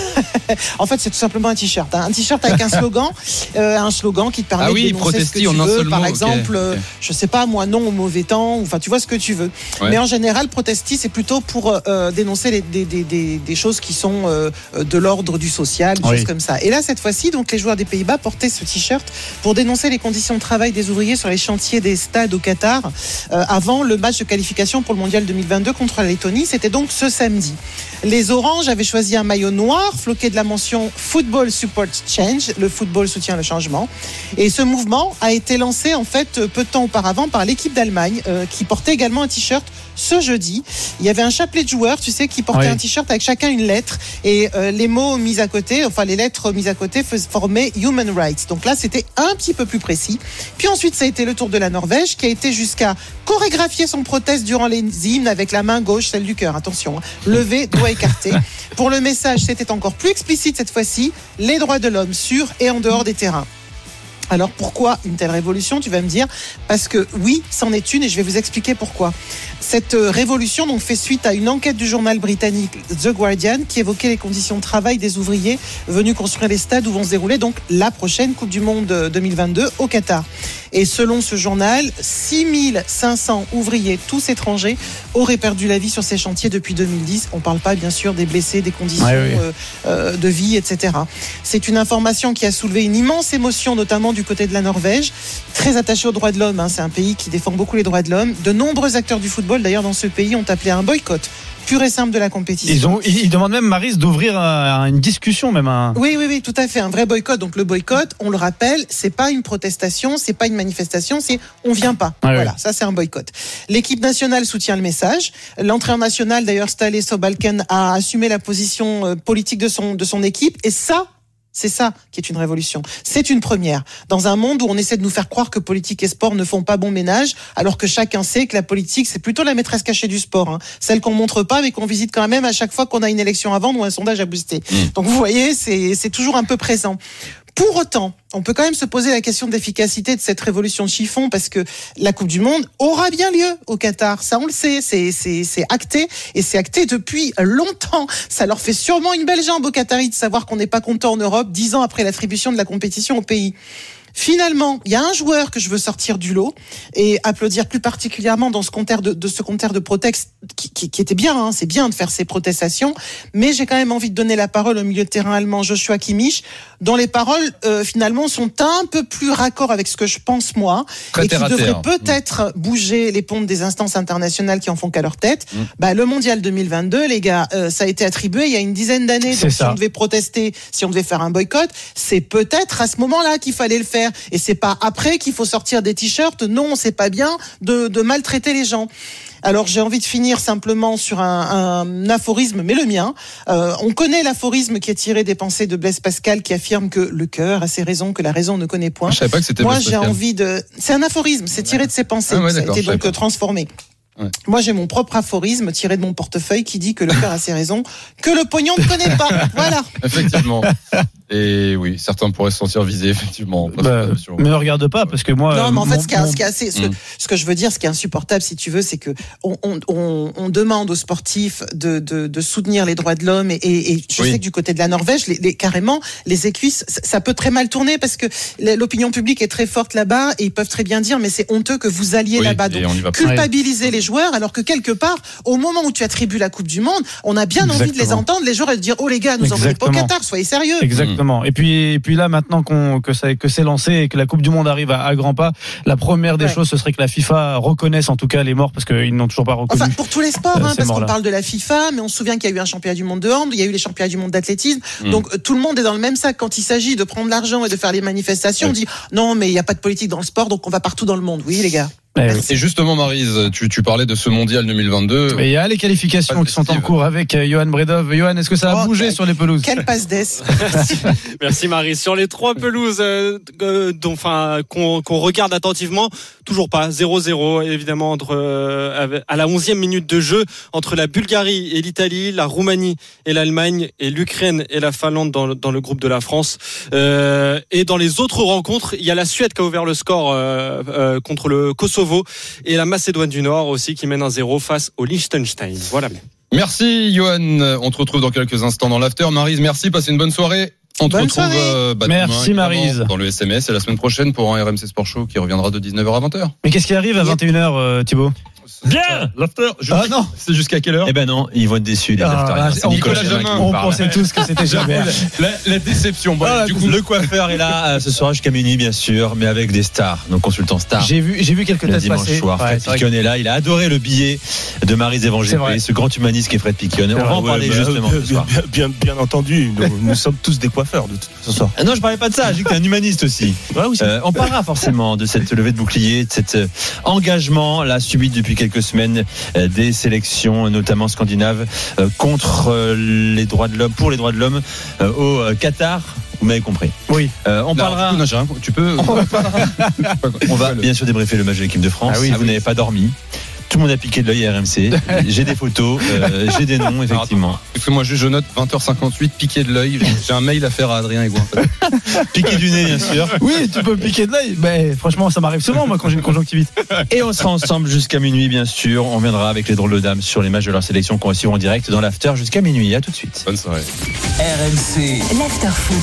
S3: En fait, c'est tout simplement un t-shirt. hein. Un t-shirt avec un slogan, euh, un slogan qui te permet
S1: Ah oui,
S3: de dénoncer ce que tu
S1: un
S3: veux. Par
S1: mot,
S3: exemple, euh,
S1: ok.
S3: je sais pas, moi, non au mauvais temps. Enfin, tu vois ce que tu veux.
S1: Ouais.
S3: Mais en général, protesti, c'est plutôt pour euh, dénoncer les- des, des, des, des choses qui sont euh, de l'ordre du social, des
S2: Oui.
S3: choses comme ça. Et là, cette fois-ci, donc, les joueurs des Pays-Bas portaient ce t-shirt pour dénoncer les conditions de travail des ouvriers sur les chantiers des stades au Qatar euh, avant le match de qualification pour le mondial 2022 contre la Lettonie. C'était donc ce samedi. Les Oranges avaient choisi un maillot noir floqué de la mention Football Support Change. Le football soutient le changement. Et ce mouvement a été lancé en fait peu de temps auparavant par l'équipe d'Allemagne euh, qui portait également un t-shirt ce jeudi. Il y avait un chapelet de joueurs, tu sais, qui portait
S2: Oui.
S3: un t-shirt avec chacun une lettre et euh, les mots mis à côté, enfin les lettres mises à côté formaient Human Rights. Donc là, c'était un petit peu plus précis. Puis ensuite, ça a été le tour de la Norvège qui a été jusqu'à chorégraphier son proteste durant les hymnes avec la main gauche, celle du cœur. Attention, hein. levé, doigt écarté. Pour le message, c'était encore plus explicite cette fois-ci. Les droits de l'homme sur et en dehors des terrains. Alors pourquoi une telle révolution Tu vas me dire? Parce que oui, c'en est une et je vais vous expliquer pourquoi. Cette euh, révolution donc fait suite à une enquête du journal britannique The Guardian qui évoquait les conditions de travail des ouvriers venus construire les stades où vont se dérouler donc la prochaine Coupe du Monde euh, 2022 au Qatar. Et selon ce journal, 6500 ouvriers, tous étrangers, auraient perdu la vie sur ces chantiers depuis 2010. On ne parle pas bien sûr des blessés, des conditions
S2: Ouais, oui.
S3: euh, euh, de vie, etc. C'est une information qui a soulevé une immense émotion, notamment du côté de la Norvège, très attaché aux droits de l'homme. hein. C'est un pays qui défend beaucoup les droits de l'homme. De nombreux acteurs du football, d'ailleurs, dans ce pays, ont appelé à un boycott pur et simple de la compétition.
S2: Ils, ont, ils demandent même, Maris, d'ouvrir un- une discussion, même un.
S3: Oui, oui, oui, tout à fait. Un vrai boycott. Donc le boycott, on le rappelle, c'est pas une protestation, c'est pas une manifestation, c'est on vient pas.
S2: Ah oui.
S3: voilà, ça c'est un boycott. L'équipe nationale soutient le message. L'entraîneur national, d'ailleurs, Stale Sobalken, a assumé la position euh, politique de son de son équipe. Et ça. C'est ça qui est une révolution. C'est une première. Dans un monde où on essaie de nous faire croire que politique et sport ne font pas bon ménage, alors que chacun sait que la politique, c'est plutôt la maîtresse cachée du sport. hein. Celle qu'on montre pas, mais qu'on visite quand même à chaque fois qu'on a une élection à vendre ou un sondage à booster. Donc vous voyez, c'est c'est toujours un peu présent. Pour autant, on peut quand même se poser la question de l'efficacité de cette révolution de chiffon parce que la Coupe du Monde aura bien lieu au Qatar. Ça, on le sait, c'est acté et c'est acté depuis longtemps. Ça leur fait sûrement une belle jambe aux Qataris de savoir qu'on n'est pas content en Europe dix ans après l'attribution de la compétition au pays. Finalement, il y a un joueur que je veux sortir du lot et applaudir plus particulièrement dans ce compteur de, de ce compteur de protest qui, qui, qui était bien, hein, c'est bien de faire ces protestations, mais j'ai quand même envie de donner la parole au milieu de terrain allemand Joshua Kimmich, dont les paroles euh, finalement sont un peu plus raccord avec ce que je pense moi
S1: Très
S3: et qui devrait
S1: terre.
S3: peut-être bouger les pontes des instances internationales qui en font qu'à leur tête.
S1: Mm.
S3: Bah, le mondial 2022, les gars, euh, ça a été attribué il y a une dizaine d'années.
S2: C'est
S3: Donc si on devait protester, si on devait faire un boycott, c'est peut-être à ce moment-là qu'il fallait le faire. Et c'est pas après qu'il faut sortir des t-shirts. Non, c'est pas bien de, de maltraiter les gens. Alors j'ai envie de finir simplement sur un, un aphorisme, mais le mien. Euh, on connaît l'aphorisme qui est tiré des pensées de Blaise Pascal, qui affirme que le cœur a ses raisons que la raison ne connaît point.
S1: Je savais pas que c'était
S3: Moi, j'ai envie de. C'est un aphorisme, c'est tiré de ses pensées.
S1: Ah ouais,
S3: ça a été donc transformé.
S1: Ouais.
S3: Moi, j'ai mon propre aphorisme tiré de mon portefeuille qui dit que le cœur a ses raisons, que le pognon ne connaît pas. Voilà.
S1: Effectivement. Et oui, certains pourraient se sentir visés, effectivement.
S2: Bah, mais ne regarde pas, parce que moi.
S3: Non, mais en fait,
S2: mon-
S3: ce qui est,
S2: mon-
S3: ce qui est assez, ce,
S1: Mm.
S3: que, ce que je veux dire, ce qui est insupportable, si tu veux, c'est que on, on, on, on demande aux sportifs de, de, de soutenir les droits de l'homme et, et, et je
S1: Oui.
S3: sais que du côté de la Norvège, les, les- carrément, les écuisses, ça, peut très mal tourner parce que l'opinion publique est très forte là-bas et ils peuvent très bien dire, mais c'est honteux que vous alliez
S1: Oui,
S3: là-bas. Donc, culpabiliser les joueurs, alors que quelque part, au moment où tu attribues la Coupe du Monde, on a bien envie de les entendre, les joueurs, et de dire, oh les gars, nous envoyez pas au. Qatar, soyez sérieux.
S2: Exactement. Et puis, et puis là, maintenant qu'on que ça que c'est lancé et que la Coupe du Monde arrive à, à grands pas, la première des
S3: Ouais.
S2: choses, ce serait que la FIFA reconnaisse en tout cas les morts parce qu'ils n'ont toujours pas reconnu.
S3: Enfin, pour tous les sports,
S2: Euh,
S3: hein, parce qu'on parle de la FIFA, mais on se souvient qu'il y a eu un championnat du monde de hand, il y a eu les championnats du monde d'athlétisme.
S1: Mm.
S3: Donc, euh, tout le monde est dans le même sac quand il s'agit de prendre l'argent et de faire les manifestations. On dit, non, mais il n'y a pas de politique dans le sport, donc on va partout dans le monde. Oui, les gars.
S2: Oui.
S1: Et justement, Marise, tu, tu parlais de ce mondial 2022.
S2: Et il y a les qualifications qui sont en cours avec euh, Johan Bredov. Johan, est-ce que ça a
S3: Oh,
S2: bougé
S3: quel-
S2: sur les pelouses?
S3: Quelle passe d'ess.
S14: Merci Marie. Sur les trois pelouses euh, euh, dont, enfin, qu'on qu'on regarde attentivement, toujours pas 0-0 évidemment entre euh, à la 11e minute de jeu entre la Bulgarie et l'Italie, la Roumanie et l'Allemagne et l'Ukraine et la Finlande dans, le- dans le groupe de la France. Euh, et dans les autres rencontres, il y a la Suède qui a ouvert le score euh, euh, contre le Kosovo et la Macédoine du Nord aussi qui mène un 0 face au Liechtenstein. Voilà.
S1: Merci, Johan. On te retrouve dans quelques instants dans l'after. Marise, merci. Passez une bonne soirée. On te
S3: Bonne
S1: retrouve euh, bah,
S2: Merci,
S1: demain, dans le SMS et la semaine prochaine pour un RMC Sport Show qui reviendra de 19h à 20h.
S2: Mais qu'est-ce qui arrive à 21h, euh, Thibaut?
S7: Bien
S1: L'after,
S2: Ah non
S1: c'est jusqu'à quelle heure
S15: Eh ben non, ils vont être déçus les
S2: Ah.
S15: C'est
S2: on-
S15: Nicolas
S1: Nicolas
S15: Jamin
S2: On
S15: parle.
S2: pensait tous que c'était jamais.
S1: la, la déception. Bon,
S2: Ah,
S1: du coup,
S15: Le coiffeur est là euh, ce soir jusqu'à minuit, bien sûr, mais avec des stars, nos consultants stars.
S2: J'ai vu, j'ai vu quelques
S15: Le dimanche
S2: passer.
S15: soir,
S2: Ouais,
S15: Fred Piquion est là. Il a adoré le billet de Évangile,
S2: vrai.
S15: ce grand humaniste qui est Fred Piquion. On va en
S16: Ouais,
S15: parler
S16: bah,
S15: justement
S16: bien,
S15: ce soir.
S16: bien, bien, bien entendu, nous, nous sommes tous des coiffeurs de toute façon.
S15: Ah non, je parlais pas de ça. J'ai dit que t'es un humaniste aussi.
S16: Ouais, oui, c'est-
S15: Euh, on parlera forcément de cette levée de bouclier, de cet euh, engagement là subi depuis quelques semaines euh, des sélections, notamment scandinaves, euh, contre euh, les droits de l'homme, pour les droits de l'homme au Qatar. Vous m'avez compris.
S2: Oui.
S15: Euh, on
S1: Non,
S15: parlera.
S1: non, rien- tu peux.
S15: On va bien sûr débriefer le match de l'équipe de France.
S1: Ah oui,
S15: si
S1: ah
S15: vous
S1: oui.
S15: n'avez pas dormi, tout le monde a piqué de l'œil à RMC. J'ai des photos, euh, j'ai des noms, effectivement.
S1: Parce que moi, juste, je note 20h58, piqué de l'œil. J'ai un mail à faire à Adrien Aigouin.
S15: Piqué du nez, bien sûr.
S2: Oui, tu peux piquer de l'œil. Mais franchement, ça m'arrive souvent, moi, quand j'ai une conjonctivite.
S15: Et on sera ensemble jusqu'à minuit, bien sûr. On viendra avec les drôles de dames sur les matchs de leur sélection qu'on va suivre en direct dans l'after jusqu'à minuit. À tout de suite.
S1: Bonne soirée.
S4: RMC.
S5: L'after foot.